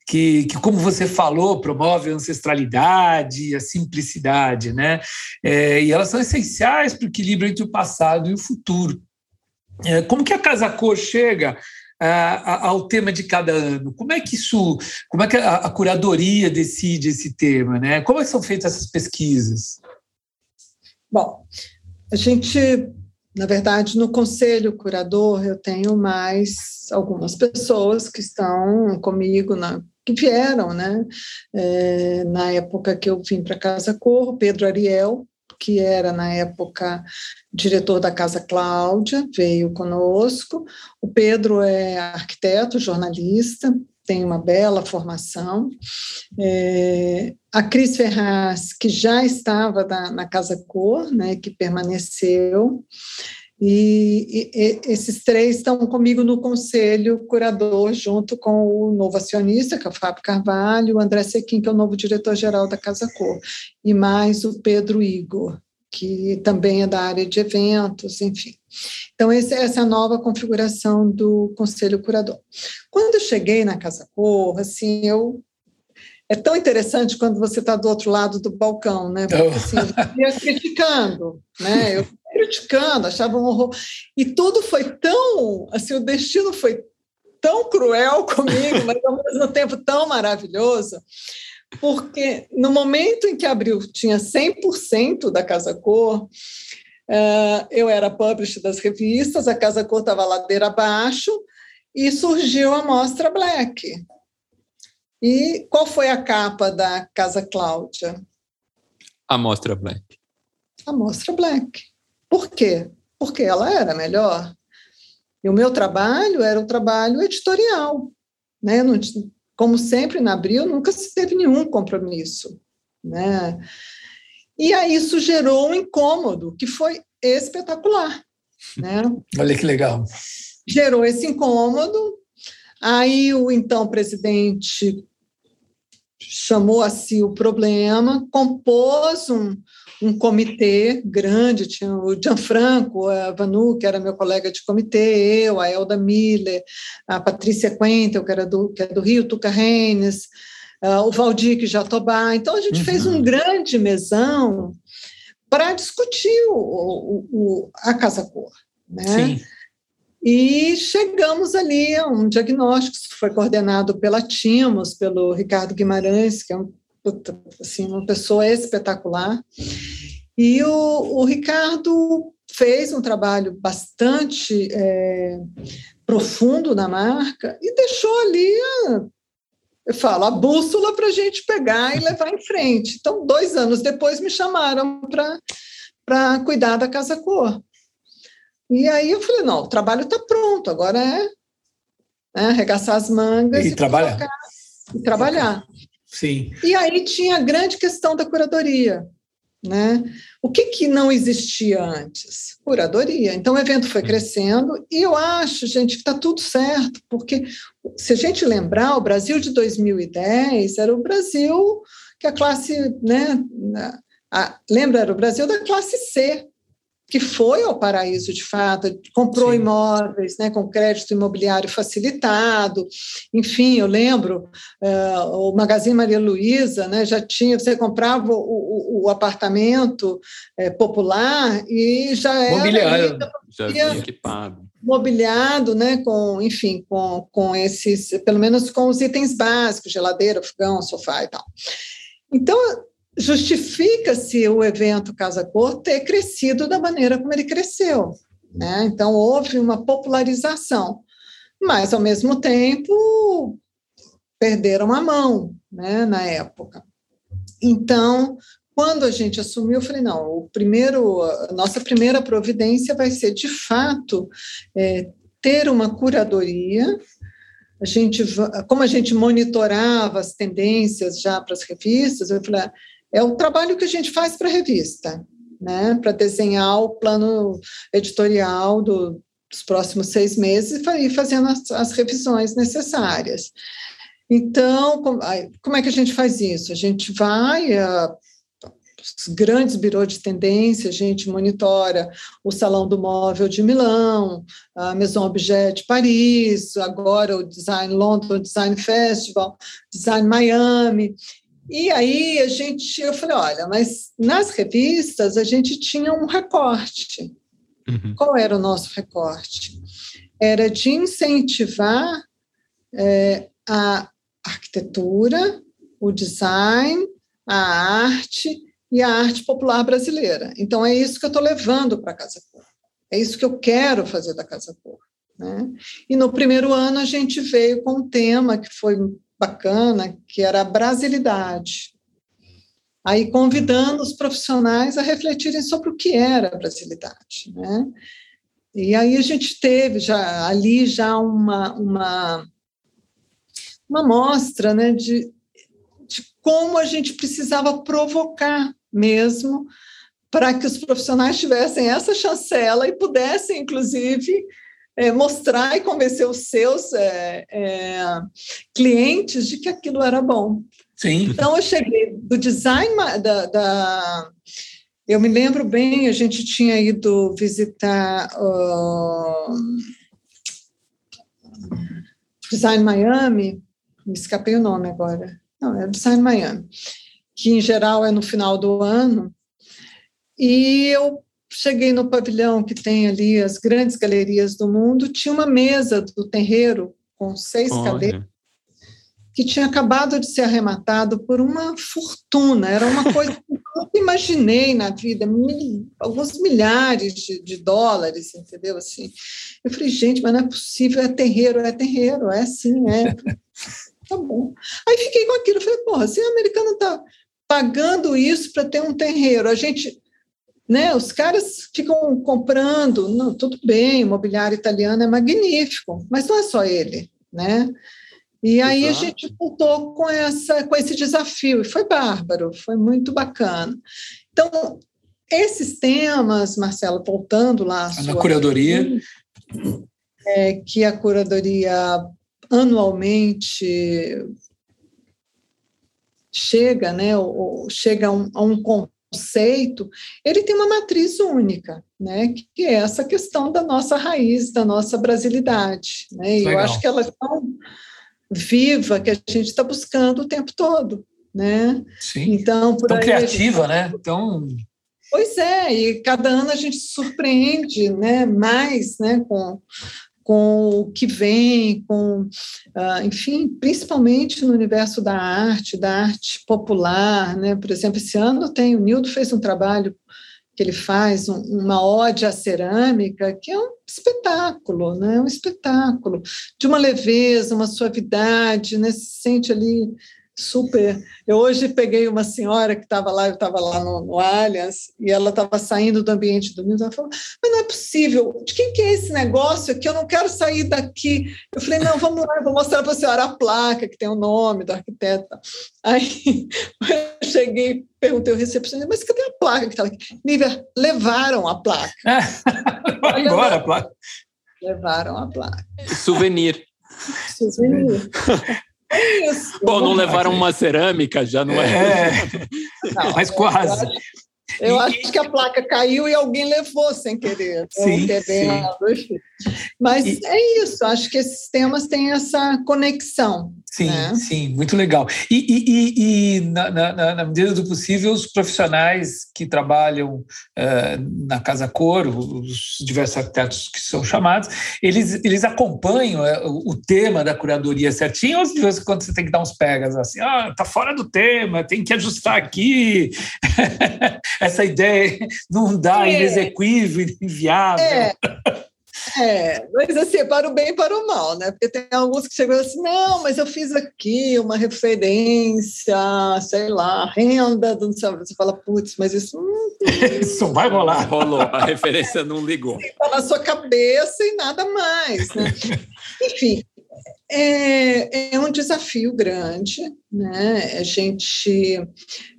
Que, que, como você falou, promove a ancestralidade, a simplicidade, né? É, e elas são essenciais para o equilíbrio entre o passado e o futuro. É, como que a Casa Cor chega ao tema de cada ano? Como é que isso, como é que a, a curadoria decide esse tema, né? Como é são feitas essas pesquisas? Bom, a gente, na verdade, no conselho curador, eu tenho mais algumas pessoas que estão comigo, na, que vieram, né? É, na época que eu vim para Casa Cor, Pedro Ariel, que era na época diretor da Casa Cláudia, veio conosco. O Pedro é arquiteto, jornalista, tem uma bela formação. É, a Cris Ferraz, que já estava na, na Casa Cor, né, que permaneceu, e, e, esses três estão comigo no conselho curador, junto com o novo acionista, que é o Fábio Carvalho, o André Sequim, que é o novo diretor-geral da Casa Cor, e mais o Pedro Igor, que também é da área de eventos, enfim. Então, essa é a nova configuração do Conselho Curador. Quando eu cheguei na Casa Cor, assim, eu é tão interessante quando você está do outro lado do balcão, né? Porque assim, eu ia criticando, né? Eu criticando, achava um horror. E tudo foi tão, assim, o destino foi tão cruel comigo, mas ao mesmo tempo tão maravilhoso, porque no momento em que abriu, tinha 100% da Casa Cor, uh, eu era publisher das revistas, a Casa Cor estava ladeira abaixo, e surgiu a Mostra Black, e qual foi a capa da Casa Cláudia? A Mostra Black. A Mostra Black. Por quê? Porque ela era melhor. E o meu trabalho era o trabalho editorial. Né? Não, como sempre, na Abril, nunca se teve nenhum compromisso. Né? E aí isso gerou um incômodo que foi espetacular. Né? (laughs) Olha que legal. Gerou esse incômodo. Aí o então presidente chamou a si o problema, compôs um, um comitê grande, tinha o Gianfranco, a Vanu, que era meu colega de comitê, eu, a Elda Miller, a Patrícia Quentel, que, era do, que é do Rio, Tuca Reines, uh, o Valdir Jatobá. Então, a gente uhum. fez um grande mesão para discutir o, o, o, a Casa Cor. Né? Sim. E chegamos ali a um diagnóstico que foi coordenado pela Timos, pelo Ricardo Guimarães, que é um, assim, uma pessoa espetacular. E o, o Ricardo fez um trabalho bastante é, profundo na marca e deixou ali a, eu falo, a bússola para a gente pegar e levar em frente. Então, dois anos depois, me chamaram para cuidar da Casa Cor. E aí eu falei, não, o trabalho está pronto, agora é né, arregaçar as mangas e, e trabalhar. e trabalhar. Sim. E aí tinha a grande questão da curadoria. Né? O que, que não existia antes? Curadoria. Então, o evento foi crescendo e eu acho, gente, que está tudo certo, porque se a gente lembrar, o Brasil de 2010 era o Brasil que a classe, né, a, lembra, era o Brasil da classe C, que foi ao paraíso de fato, comprou Sim. imóveis né, com crédito imobiliário facilitado. Enfim, eu lembro, uh, o Magazine Maria Luísa né, já tinha, você comprava o, o, o apartamento é, popular e já era. Mobiliário. Já vinha equipado. Mobiliado, né, com, enfim, com, com esses, pelo menos com os itens básicos, geladeira, fogão, sofá e tal. Então, justifica-se o evento Casa Cor ter crescido da maneira como ele cresceu. Né? Então, houve uma popularização, mas, ao mesmo tempo, perderam a mão né, na época. Então, quando a gente assumiu, eu falei, não, o primeiro, a nossa primeira providência vai ser, de fato, é, ter uma curadoria a gente, como a gente monitorava as tendências já para as revistas, eu falei, é o trabalho que a gente faz para a revista, né? Para desenhar o plano editorial do, dos próximos seis meses e fazendo as, as revisões necessárias. Então, como, é que a gente faz isso? A gente vai a, os grandes birôs de tendência, a gente monitora o Salão do Móvel de Milão, a Maison Objet de Paris, agora o Design London, o Design Festival, Design Miami, e aí a gente, eu falei, olha, mas nas revistas a gente tinha um recorte. Uhum. Qual era o nosso recorte? Era de incentivar é, a arquitetura, o design, a arte e a arte popular brasileira. Então é isso que eu estou levando para a Casa Cor. É isso que eu quero fazer da Casa Cor. Né? E no primeiro ano a gente veio com um tema que foi bacana, que era a brasilidade. Aí convidando os profissionais a refletirem sobre o que era a brasilidade, né? E aí a gente teve já ali já uma uma uma mostra, né, de, de como a gente precisava provocar mesmo para que os profissionais tivessem essa chancela e pudessem, inclusive, é, mostrar e convencer os seus é, é, clientes de que aquilo era bom. Sim. Então, eu cheguei do design da, da eu me lembro bem, a gente tinha ido visitar uh, Design Miami, me escapei o nome agora. Não, é Design Miami, que em geral é no final do ano. E eu cheguei no pavilhão que tem ali as grandes galerias do mundo, tinha uma mesa do terreiro com seis Olha. cadeiras que tinha acabado de ser arrematado por uma fortuna. Era uma coisa que eu nunca imaginei na vida, mil, alguns milhares de, de, dólares, entendeu? Assim, eu falei, gente, mas não é possível, é terreiro, é terreiro, é assim, é. (laughs) tá bom. Aí fiquei com aquilo, falei, porra, se o americano está pagando isso para ter um terreiro, a gente né? Os caras ficam comprando, não, tudo bem, o mobiliário italiano é magnífico, mas não é só ele, né? E aí Exato. a gente voltou com essa com esse desafio e foi bárbaro, foi muito bacana. Então, esses temas, Marcelo, voltando lá na curadoria, é que a curadoria anualmente chega, né, ou, chega a um, a um conceito, ele tem uma matriz única, né, que é essa questão da nossa raiz, da nossa brasilidade. Né? E eu acho que ela é tão viva que a gente está buscando o tempo todo. Né? Sim. Então, por tão criativa, gente... né? Tão Pois é, e cada ano a gente surpreende né, mais né, com, com o que vem, com, uh, enfim, principalmente no universo da arte, da arte popular, né? Por exemplo, esse ano tem, o Nildo fez um trabalho que ele faz, um, uma ode à cerâmica, que é um espetáculo, né? Um espetáculo de uma leveza, uma suavidade, né? Se sente ali super. Eu hoje peguei uma senhora que estava lá, eu estava lá no, no Allianz, e ela estava saindo do ambiente do Milton, ela falou, mas não é possível, de quem que é esse negócio aqui? Eu não quero sair daqui. Eu falei, não, vamos lá, eu vou mostrar para a senhora a placa que tem o nome do arquiteto. Aí (laughs) eu cheguei, perguntei ao recepcionista, mas cadê a placa que estava aqui? Nívia, levaram a placa. (laughs) Vai embora a placa. Levaram a placa. Souvenir. Souvenir. (laughs) É isso. Bom, não levaram uma cerâmica, já não é. é. Não, mas quase. Eu acho que a placa caiu e alguém levou sem querer. Sim, sim. Mas e... é isso, acho que esses temas têm essa conexão. Sim, né? sim, muito legal. E, e, e na, na, na, medida do possível, os profissionais que trabalham uh, na Casa Cor, os diversos arquitetos que são chamados, eles, eles acompanham uh, o tema da curadoria certinho, ou de vez em quando você tem que dar uns pegas assim, ah, tá fora do tema, tem que ajustar aqui, (laughs) essa ideia não dá, é. inexequível, inviável. É. É, mas assim, para o bem e para o mal, né? Porque tem alguns que chegam assim, não, mas eu fiz aqui uma referência, sei lá, renda, não sei, você fala, putz, mas isso (laughs) isso não vai rolar. Rolou, a referência não ligou. Está na sua cabeça e nada mais, né? (laughs) Enfim, é, é um desafio grande, né? A gente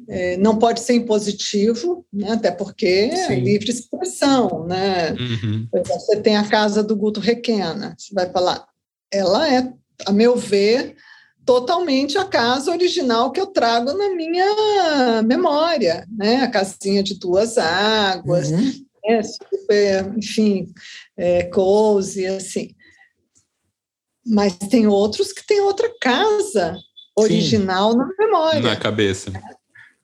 é, não pode ser impositivo, né? até porque é Sim. é livre expressão, né? Uhum. Você tem a casa do Guto Requena, você vai falar, ela é, a meu ver, totalmente a casa original que eu trago na minha memória, né? A casinha de duas águas, uhum. é super, enfim, é, cozy, assim. Mas tem outros que têm outra casa original Sim. na memória. Na cabeça.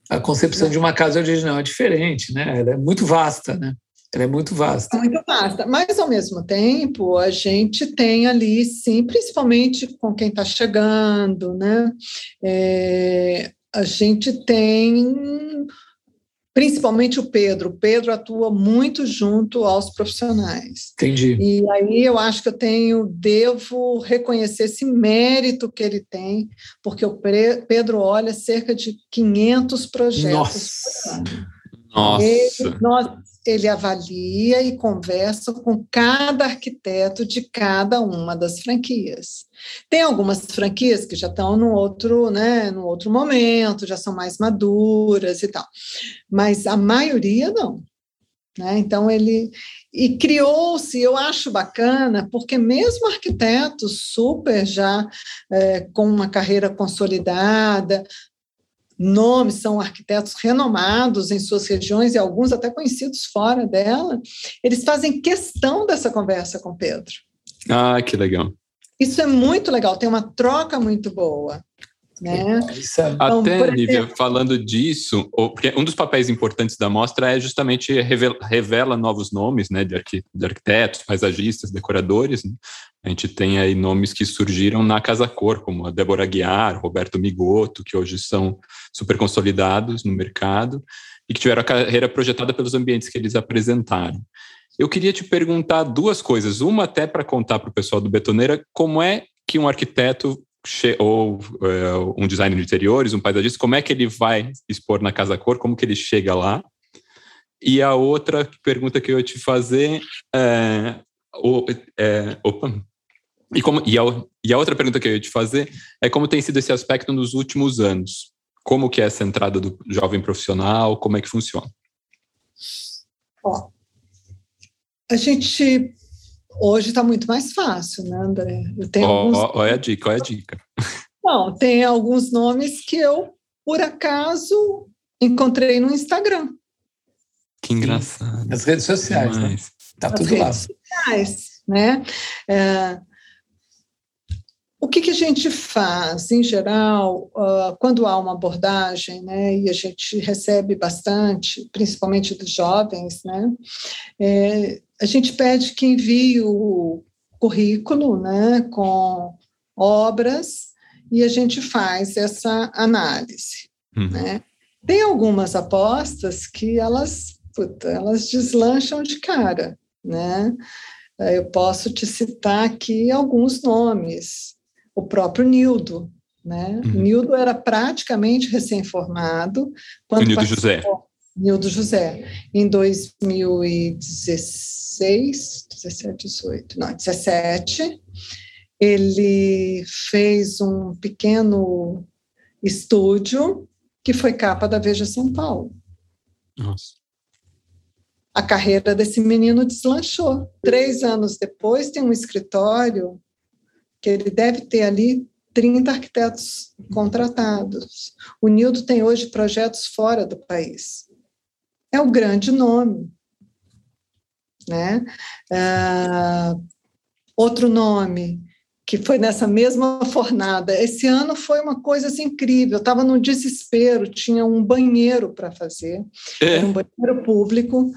A concepção de uma casa original é diferente, né? Ela é muito vasta, né? Ela é muito vasta. É muito vasta. Mas, ao mesmo tempo, a gente tem ali, sim, principalmente com quem está chegando, né? É, a gente tem principalmente o Pedro. O Pedro atua muito junto aos profissionais. Entendi. E aí eu acho que eu tenho, devo reconhecer esse mérito que ele tem, porque o Pedro olha cerca de 500 projetos. Nossa! Nossa! Ele, nós, ele avalia e conversa com cada arquiteto de cada uma das franquias. Tem algumas franquias que já estão no outro, né, no outro momento, já são mais maduras e tal, mas a maioria não. Né? Então ele e criou-se, eu acho bacana, porque mesmo arquitetos super já é, com uma carreira consolidada, nomes, são arquitetos renomados em suas regiões e alguns até conhecidos fora dela, eles fazem questão dessa conversa com Pedro. Ah, que legal. Isso é muito legal, tem uma troca muito boa. Né? É então, Até, Nívia, falando disso, porque um dos papéis importantes da mostra é justamente revela, revela novos nomes né, de, arquitetos, paisagistas, decoradores. Né? A gente tem aí nomes que surgiram na Casa Cor, como a Débora Guiar, Roberto Migoto, que hoje são super consolidados no mercado e que tiveram a carreira projetada pelos ambientes que eles apresentaram. Eu queria te perguntar duas coisas. Uma, até para contar para o pessoal do Betoneira, como é que um arquiteto ou é, um designer de interiores, um paisagista, como é que ele vai expor na Casa Cor, como que ele chega lá? E a outra pergunta que eu ia te fazer é, o, é opa, e, como, e, a, e a outra pergunta que eu ia te fazer é como tem sido esse aspecto nos últimos anos? Como que é essa entrada do jovem profissional? Como é que funciona? Ó, a gente Hoje está muito mais fácil, né, André? Eu tenho oh, alguns... Olha a dica, olha a dica. (laughs) Não, tem alguns nomes que eu, por acaso, encontrei no Instagram. Que engraçado. Nas redes sociais, né? Tá tudo lá. Sociais, né? É, o que, que, a gente faz, em geral, uh, quando há uma abordagem, né, e a gente recebe bastante, principalmente dos jovens, né, é, a gente pede que envie o currículo, né, com obras, e a gente faz essa análise, uhum. né. Tem algumas apostas que elas, puta, elas deslancham de cara, né, eu posso te citar aqui alguns nomes, o próprio Nildo. Né? Uhum. Nildo era praticamente recém-formado. O Nildo José. Nildo José, em 2016, 17, 18, não, 17, ele fez um pequeno estúdio que foi capa da Veja São Paulo. Nossa. A carreira desse menino deslanchou. Três anos depois, tem um escritório que ele deve ter ali 30 arquitetos contratados. O Nildo tem hoje projetos fora do país. É um grande nome. Né? Uh, outro nome que foi nessa mesma fornada. Esse ano foi uma coisa assim, incrível. Eu estava no desespero, tinha um banheiro para fazer, é. era um banheiro público,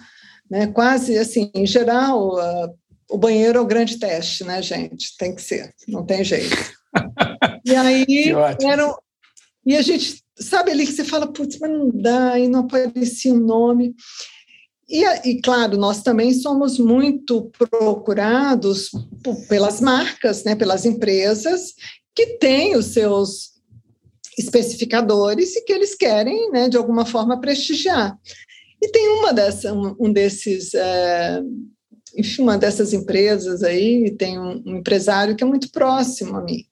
né? Quase assim, em geral, uh, o banheiro é o grande teste, né, gente? Tem que ser, não tem jeito. e aí, (laughs) era, e a gente, sabe ali que você fala, putz, mas não dá, e não aparecia um nome. E, e, claro, nós também somos muito procurados pelas marcas, né, pelas empresas que têm os seus especificadores e que eles querem, né, de alguma forma, prestigiar. E tem uma dessa, um, um desses é, enfim, uma dessas empresas aí, tem um, um empresário que é muito próximo a mim.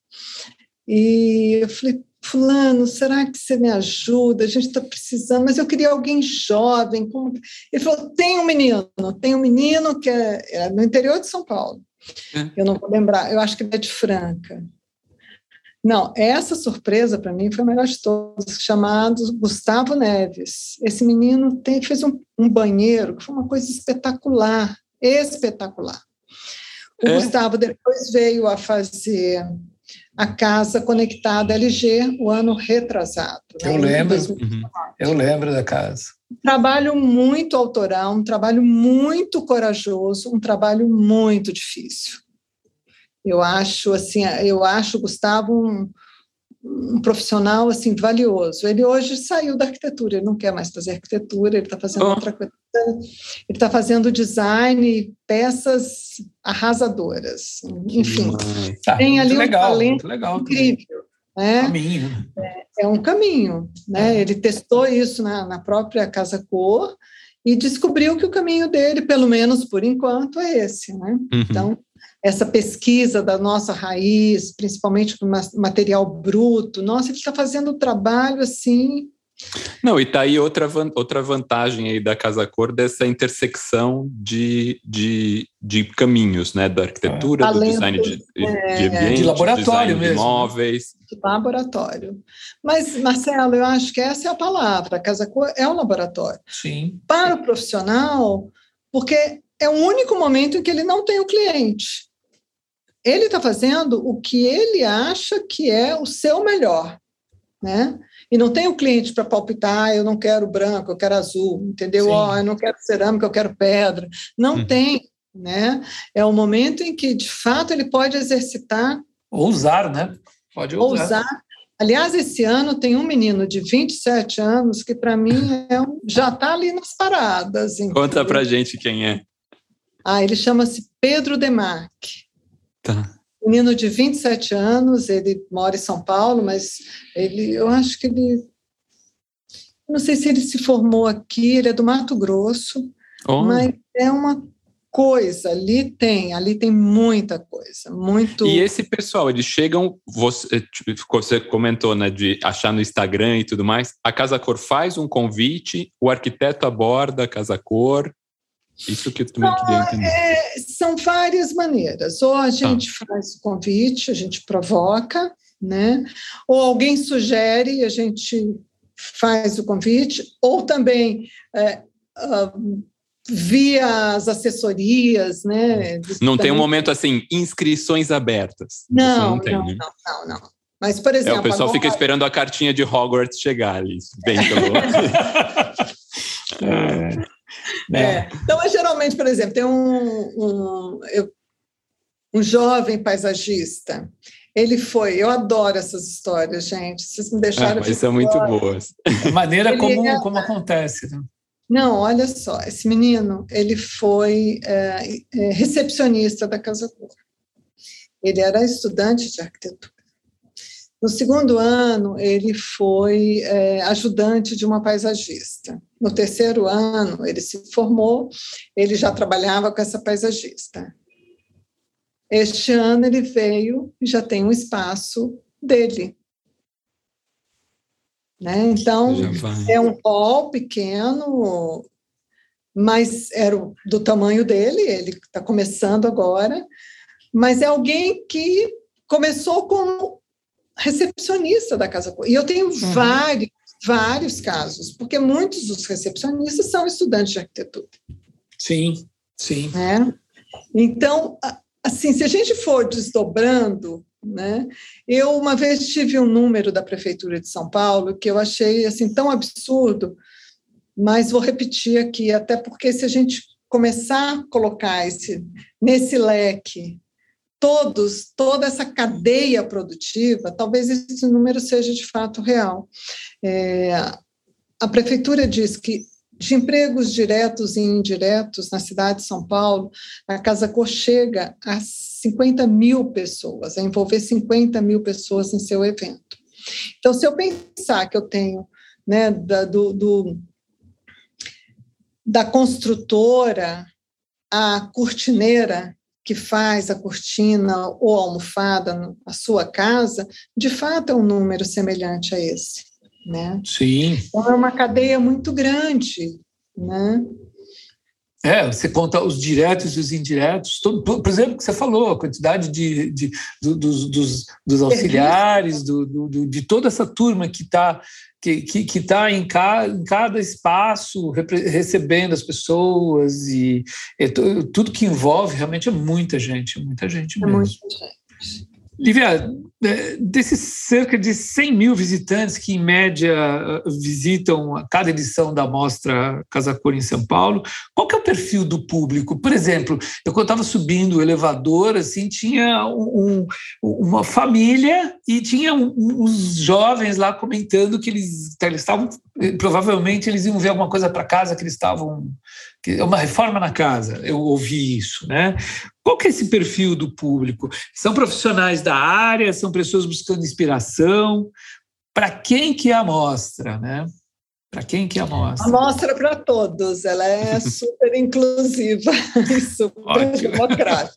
E eu falei, fulano, será que você me ajuda? A gente está precisando, mas eu queria alguém jovem. Como... Ele falou, tem um menino, tem um menino que é, é no interior de São Paulo. É. Eu não vou lembrar, eu acho que ele é de Franca. Não, essa surpresa para mim foi a melhor de todas, chamado Gustavo Neves. Esse menino tem, fez um, um banheiro que foi uma coisa espetacular espetacular. O é. Gustavo depois veio a fazer a casa conectada LG o ano retrasado. Né? Eu lembro, uhum. eu lembro da casa. Um trabalho muito autoral, um trabalho muito corajoso, um trabalho muito difícil. Eu acho assim, eu acho Gustavo um, um profissional assim valioso. Ele hoje saiu da arquitetura, ele não quer mais fazer arquitetura, ele está fazendo oh. outra coisa. Ele está fazendo design, peças arrasadoras. Enfim, ah, tem ali legal, um talento legal, incrível. Né? Caminho. É, é, um caminho. Né? É. Ele testou isso na, na própria Casa Cor e descobriu que o caminho dele, pelo menos por enquanto, é esse. Né? Uhum. Então, essa pesquisa da nossa raiz, principalmente com material bruto, nossa, ele está fazendo um trabalho assim. Não, e tá aí outra, outra vantagem aí da Casa Cor dessa intersecção de, de, de caminhos, né? Da arquitetura, é. do design de, é, de ambiente, de laboratório mesmo. de imóveis. De laboratório. Mas, Marcelo, eu acho que essa é a palavra. A Casa Cor é um laboratório. Sim. Para o profissional, porque é o único momento em que ele não tem o cliente ele está fazendo o que ele acha que é o seu melhor, né? E não tem o cliente para palpitar, eu não quero branco, eu quero azul, entendeu? Oh, eu não quero cerâmica, eu quero pedra. Não uhum. tem, né? É o momento em que, de fato, ele pode exercitar. Ou usar, né? Pode usar. usar. Aliás, esse ano tem um menino de 27 anos que, para mim, é um, já está ali nas paradas. Entendeu? Conta para gente quem é. Ah, ele chama-se Pedro Demarque. Tá. Menino de 27 anos, ele mora em São Paulo, mas ele, eu acho que ele, não sei se ele se formou aqui, ele é do Mato Grosso, oh. mas é uma coisa, ali tem, ali tem muita coisa, muito. E esse pessoal, eles chegam, você, tipo, você comentou, né, de achar no Instagram e tudo mais. A Casa Cor faz um convite, o arquiteto aborda a Casa Cor, isso que eu também queria entender. É, são várias maneiras. Ou a gente ah. faz o convite, a gente provoca, né? Ou alguém sugere, a gente faz o convite, ou também é, uh, via as assessorias, né? Não tem um momento assim, inscrições abertas. Não, não, tem, não, né? não, não, não, Mas, por exemplo. É, o pessoal agora... fica esperando a cartinha de Hogwarts chegar ali. Bem (laughs) (laughs) é. (laughs) é. Então, mas, geralmente, por exemplo, tem um, um, eu, um jovem paisagista. Ele foi, eu adoro essas histórias, gente. Vocês me deixaram. Ah, mas são muito boas. A maneira como, é, como acontece. Né? Não, olha só, esse menino, ele foi é, é, recepcionista da Casa Cor. Ele era estudante de arquitetura. No segundo ano, ele foi é, ajudante de uma paisagista. No terceiro ano, ele se formou, ele já trabalhava com essa paisagista. Este ano, ele veio e já tem um espaço dele. Né? Então, é um hall pequeno, mas era do tamanho dele, ele está começando agora, mas é alguém que começou como recepcionista da Casa E eu tenho uhum. vários, vários casos, porque muitos dos recepcionistas são estudantes de arquitetura. Sim, sim. Né? Então, assim, se a gente for desdobrando né? Eu uma vez tive um número da prefeitura de São Paulo que eu achei assim tão absurdo, mas vou repetir aqui, até porque se a gente começar a colocar esse nesse leque todos, toda essa cadeia produtiva, talvez esse número seja de fato real. É, a prefeitura diz que de empregos diretos e indiretos na cidade de São Paulo, a Casa Cor chega a 50 mil pessoas, a envolver 50 mil pessoas em seu evento. Então, se eu pensar que eu tenho né, da, do, do, da construtora, a cortineira que faz a cortina ou a almofada na sua casa, de fato é um número semelhante a esse. Né? Sim. Então, é uma cadeia muito grande. Né? É, você conta os diretos e os indiretos, todo, por exemplo, que você falou, a quantidade de, de, de dos, dos, dos, auxiliares, do, do, de toda essa turma que está que, que, que tá em, ca, em cada espaço recebendo as pessoas e, e, tudo que envolve realmente é muita gente, muita gente mesmo. É muita gente. Lívia, é, desses cerca de 100 mil visitantes que, em média, visitam cada edição da Mostra Casa Cor em São Paulo, qual que é o perfil do público? Por exemplo, eu quando estava subindo o elevador, assim, tinha um, uma família e tinha uns jovens lá comentando que eles, eles estavam, provavelmente eles iam ver alguma coisa para casa que eles estavam uma reforma na casa, eu ouvi isso, né? Qual que é esse perfil do público? São profissionais da área, são pessoas buscando inspiração? Para quem que é a mostra, né? Para quem que é a mostra? A mostra para todos, ela é (laughs) super inclusiva e super Ótimo. democrática.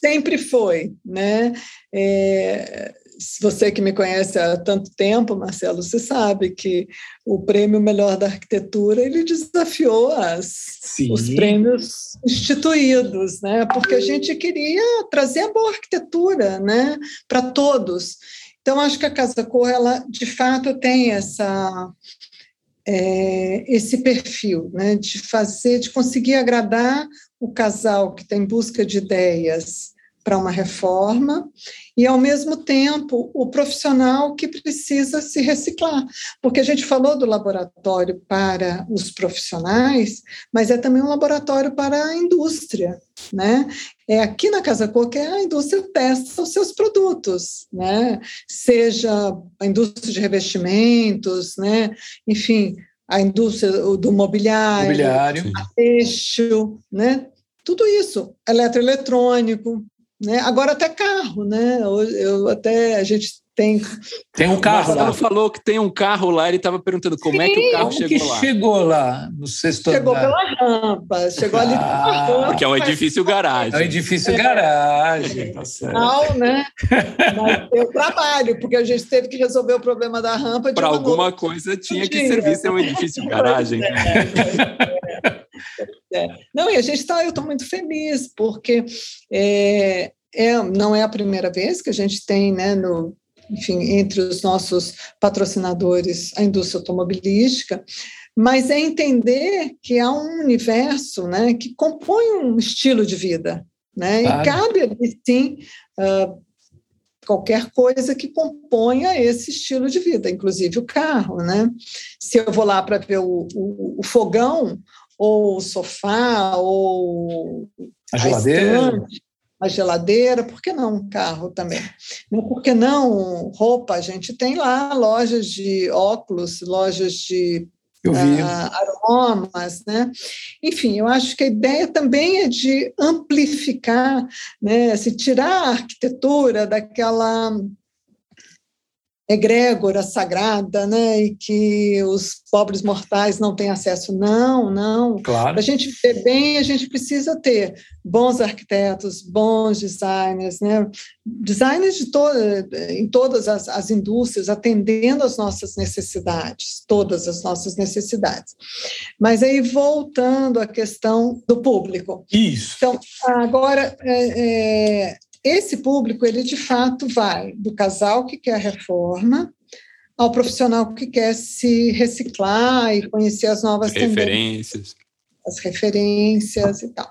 Sempre foi, né? É, você que me conhece há tanto tempo, Marcelo, você sabe que o prêmio Melhor da Arquitetura ele desafiou as, os prêmios instituídos, né? Porque a gente queria trazer a boa arquitetura, né? Para todos. Então acho que a Casa Cor ela de fato tem essa é, esse perfil, né? De fazer, de conseguir agradar o casal que está em busca de ideias para uma reforma e, ao mesmo tempo, o profissional que precisa se reciclar. Porque a gente falou do laboratório para os profissionais, mas é também um laboratório para a indústria. Né? É aqui na Casa que a indústria testa os seus produtos, né? seja a indústria de revestimentos, né? enfim, a indústria do mobiliário, mobiliário. a têxtil, né? tudo isso, eletroeletrônico, né? Agora até carro, né? Eu até a gente tem tem um carro. Lá. falou que tem um carro lá. Ele estava perguntando como Sim, é que o carro chegou que lá. Chegou lá no sexto Chegou andar. pela rampa. Chegou ali ah, rampa. Que é um edifício garagem. É um edifício é. garagem. Tá certo. Não, né? Mas eu trabalho porque a gente teve que resolver o problema da rampa. Para alguma noite. coisa tinha que servir ser um edifício garagem. É, é. É. Não, e a gente está, eu estou muito feliz, porque é, é, não é a primeira vez que a gente tem, né, no, enfim, entre os nossos patrocinadores, a indústria automobilística, mas é entender que há um universo né, que compõe um estilo de vida. Né? Claro. E cabe ali, sim, uh, qualquer coisa que componha esse estilo de vida, inclusive o carro. Né? Se eu vou lá para ver o, o, o, fogão, ou o sofá, ou a geladeira. Estante, a geladeira, por que não um carro também? Por que não roupa? A gente tem lá lojas de óculos, lojas de. Uh, aromas, né? Enfim, eu acho que a ideia também é de amplificar, né? Se tirar a arquitetura daquela egrégora sagrada, né, e que os pobres mortais não têm acesso. Não, não. Claro. Para a gente ver bem, a gente precisa ter bons arquitetos, bons designers, né, designers de to em todas as, as indústrias, atendendo às nossas necessidades, todas as nossas necessidades. Mas aí, voltando à questão do público. Isso. Então, agora, é, é, esse público, ele de fato vai do casal que quer a reforma ao profissional que quer se reciclar e conhecer as novas referências. As referências e tal.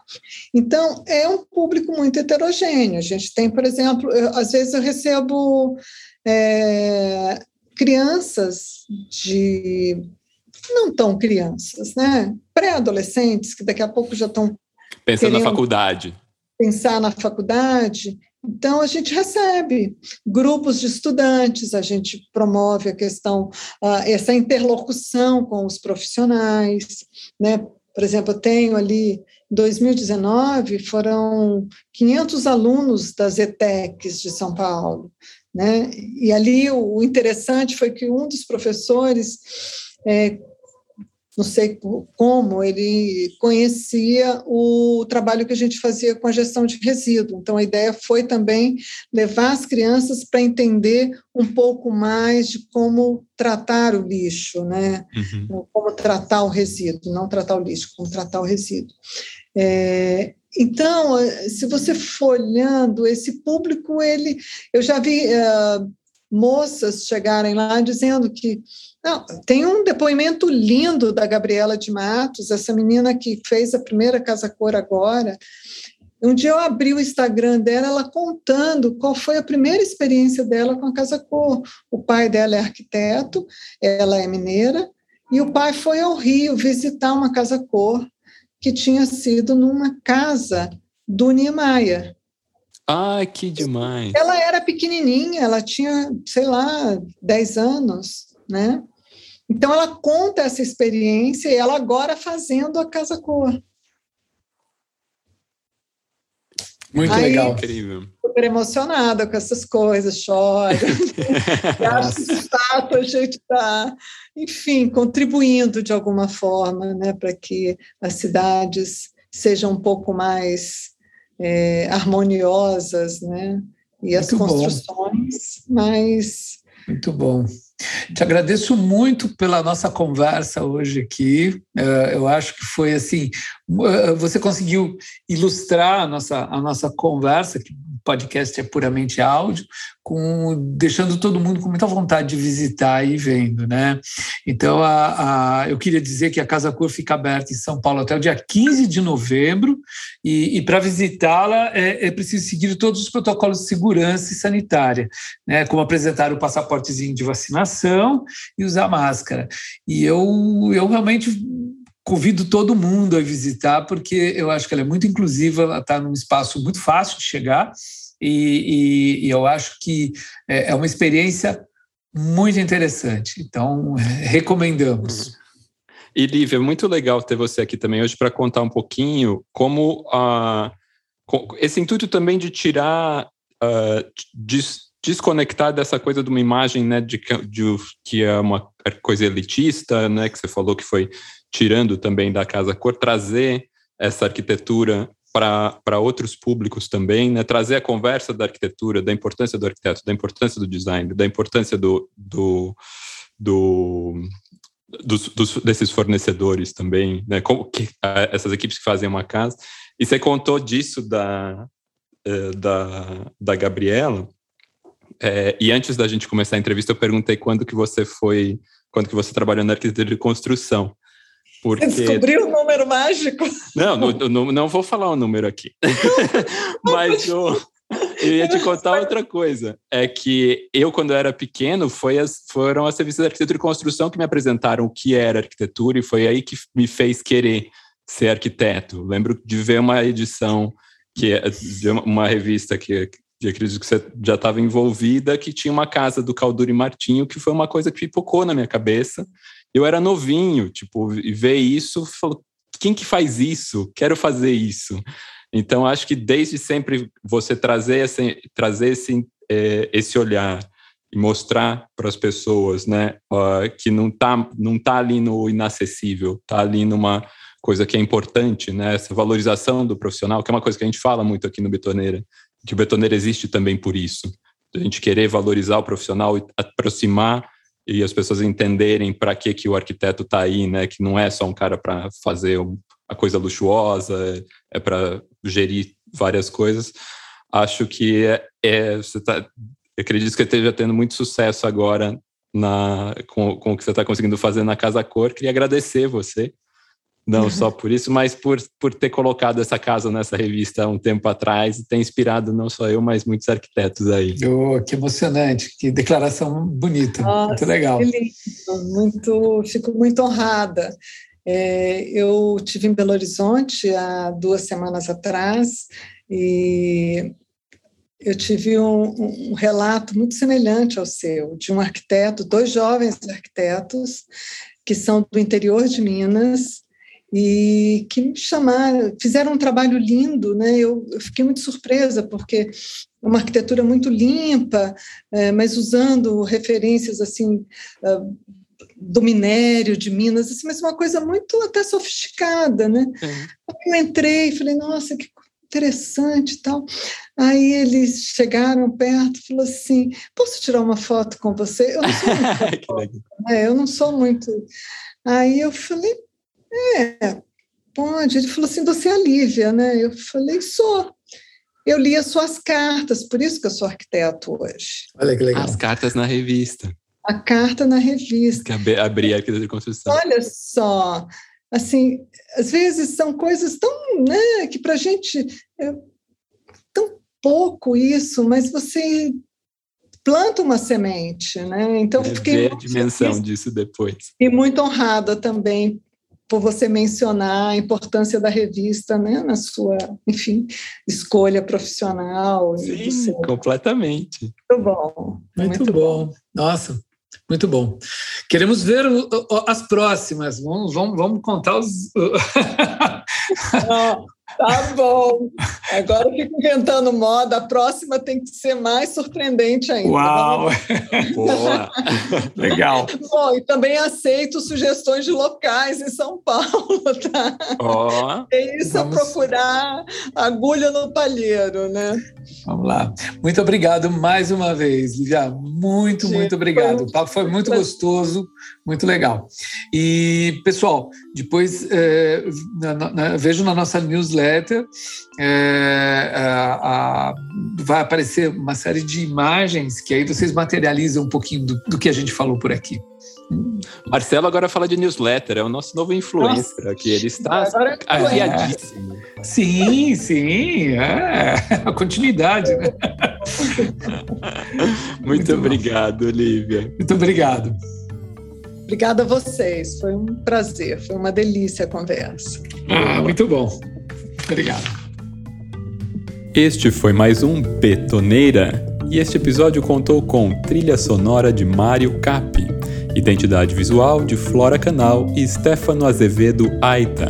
Então, é um público muito heterogêneo. A gente tem, por exemplo, eu, às vezes eu recebo é, crianças de. não tão crianças, né? Pré-adolescentes, que daqui a pouco já estão. Pensando na faculdade pensar na faculdade. Então, a gente recebe grupos de estudantes, a gente promove a questão, uh, essa interlocução com os profissionais. Né? Por exemplo, eu tenho ali, em 2019, foram 500 alunos das ETECs de São Paulo. Né? E ali o interessante foi que um dos professores é, não sei como, ele conhecia o trabalho que a gente fazia com a gestão de resíduo. Então, a ideia foi também levar as crianças para entender um pouco mais de como tratar o lixo, né? Uhum. Como tratar o resíduo, não tratar o lixo, como tratar o resíduo. É, então, se você for olhando, esse público, ele, eu já vi uh, moças chegarem lá dizendo que não, tem um depoimento lindo da Gabriela de Matos, essa menina que fez a primeira Casa Cor agora. Um dia eu abri o Instagram dela, ela contando qual foi a primeira experiência dela com a Casa Cor. O pai dela é arquiteto, ela é mineira, e o pai foi ao Rio visitar uma Casa Cor que tinha sido numa casa do Niemeyer. Ai, que demais! Ela era pequenininha, ela tinha, sei lá, 10 anos, né? Então, ela conta essa experiência e ela agora fazendo a Casa Cor. Muito Aí, legal. Incrível. Super emocionada com essas coisas, chora. (laughs) acho que, a gente está, enfim, contribuindo de alguma forma né, para que as cidades sejam um pouco mais é, harmoniosas, né? E as Muito construções bom. mais. Muito bom. Te agradeço muito pela nossa conversa hoje aqui. Eh, eu acho que foi assim, eh, você conseguiu ilustrar a nossa, a nossa conversa, que podcast é puramente áudio, com, deixando todo mundo com muita vontade de visitar e vendo, né? Então, a, a, eu queria dizer que a Casa Cor fica aberta em São Paulo até o dia 15 de novembro, e, e para visitá-la é, é, preciso seguir todos os protocolos de segurança e sanitária, né? Como apresentar o passaportezinho de vacinação e usar máscara. E eu, eu realmente convido todo mundo a visitar, porque eu acho que ela é muito inclusiva, ela está num espaço muito fácil de chegar, e, e, e eu acho que é, é uma experiência muito interessante. Então, (laughs) recomendamos. E Lívia, muito legal ter você aqui também hoje para contar um pouquinho como esse intuito também de tirar, uh, des, desconectar dessa coisa de uma imagem né, de, de, que é uma coisa elitista, né, que você falou que foi tirando também da casa cor, trazer essa arquitetura para outros públicos também, né? trazer a conversa da arquitetura, da importância do arquiteto, da importância do design, da importância do, do, do dos, dos, desses fornecedores também, né? Como que, essas equipes que fazem uma casa. E você contou disso da, eh, da, da Gabriela. É, e antes da gente começar a entrevista, eu perguntei quando que você foi, quando que você trabalhou na arquitetura de construção. Porque... Você descobriu o número mágico? Não, não, não, não vou falar o número aqui. (laughs) Mas eu, eu ia te contar outra coisa. É que eu, quando eu era pequeno, as, foram as revistas de arquitetura e construção que me apresentaram o que era arquitetura e foi aí que me fez querer ser arquiteto. Lembro de ver uma edição que é uma revista que eu acredito que você já estava envolvida, que tinha uma casa do Calduri Martinho, que foi uma coisa que pipocou na minha cabeça. Eu era novinho, tipo, e ver isso, falou, quem que faz isso? Quero fazer isso. Então, acho que desde sempre você trazer esse, trazer esse, é, esse olhar e mostrar para as pessoas né, que não está não tá ali no inacessível, está ali numa coisa que é importante, né, essa valorização do profissional, que é uma coisa que a gente fala muito aqui no Betoneira, que o Betoneira existe também por isso. A gente querer valorizar o profissional e aproximar e as pessoas entenderem para que, que o arquiteto está aí, né, que não é só um cara para fazer a coisa luxuosa, é, para gerir várias coisas. Acho que é, é você tá, acredito que esteja tendo muito sucesso agora na, com, com o que você está conseguindo fazer na Casa Cor. Queria agradecer você, não só por isso, mas por, por ter colocado essa casa nessa revista há um tempo atrás e ter inspirado não só eu, mas muitos arquitetos aí. Oh, que emocionante, que declaração bonita, Nossa, muito legal. Que lindo, muito, fico muito honrada. É, eu tive em Belo Horizonte há duas semanas atrás e eu tive um, um, relato muito semelhante ao seu, de um arquiteto, dois jovens arquitetos que são do interior de Minas e que me chamaram, fizeram um trabalho lindo, né? Eu, eu fiquei muito surpresa porque é uma arquitetura muito limpa, é, mas usando referências assim uh, do minério de Minas, assim, mas uma coisa muito até sofisticada, né? Eu entrei e falei, nossa, que interessante e tal. Aí eles chegaram perto e falaram assim, posso tirar uma foto com você? Eu não sou muito, (laughs) né? eu não sou muito... Aí eu falei, é, pode. Ele falou assim, você é a Lívia, né? Eu falei, sou. Eu li as suas cartas, por isso que eu sou arquiteto hoje. Olha que legal. As cartas na revista a carta na revista. Que abrir a arquitetura de construção. Olha só, assim, às vezes são coisas tão, né, que para a gente é tão pouco isso, mas você planta uma semente, né? Então é fiquei ver a dimensão feliz, disso depois. E muito honrada também por você mencionar a importância da revista, né, na sua, enfim, escolha profissional. Sim, completamente. Muito bom. Muito, muito bom. bom. Nossa, muito bom. Queremos ver o, o, as próximas. Vamos, vamos, vamos contar os. (laughs) Ah, tá bom. Agora eu fico inventando moda. A próxima tem que ser mais surpreendente ainda. Uau! Boa! Legal. Bom, e também aceito sugestões de locais em São Paulo, (laughs) tá? Ó. Oh, é isso vamos... procurar agulha no palheiro, né? Vamos lá. Muito obrigado mais uma vez, Lívia. Muito, muito obrigado. O papo foi muito gostoso, muito legal. E, pessoal, depois é, na, na, vejo na nossa newsletter, é, a, a, vai aparecer uma série de imagens que aí vocês materializam um pouquinho do, do que a gente falou por aqui. Marcelo agora fala de newsletter, é o nosso novo influencer Nossa. aqui. Ele está é aviadíssimo. É. Sim, sim, é a continuidade, né? Muito, Muito obrigado, bom. Olivia. Muito obrigado. Obrigada a vocês, foi um prazer, foi uma delícia a conversa. Ah, muito bom. Obrigado. Este foi mais um Betoneira e este episódio contou com trilha sonora de Mário Capi, identidade visual de Flora Canal e Stefano Azevedo Aita,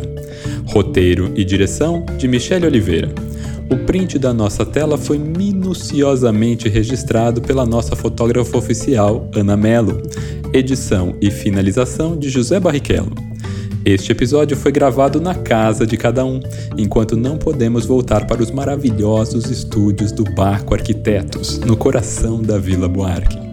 roteiro e direção de Michele Oliveira. O print da nossa tela foi minuciosamente registrado pela nossa fotógrafa oficial, Ana Mello edição e finalização de José Barrichello. Este episódio foi gravado na casa de cada um, enquanto não podemos voltar para os maravilhosos estúdios do Barco Arquitetos, no coração da Vila Buarque.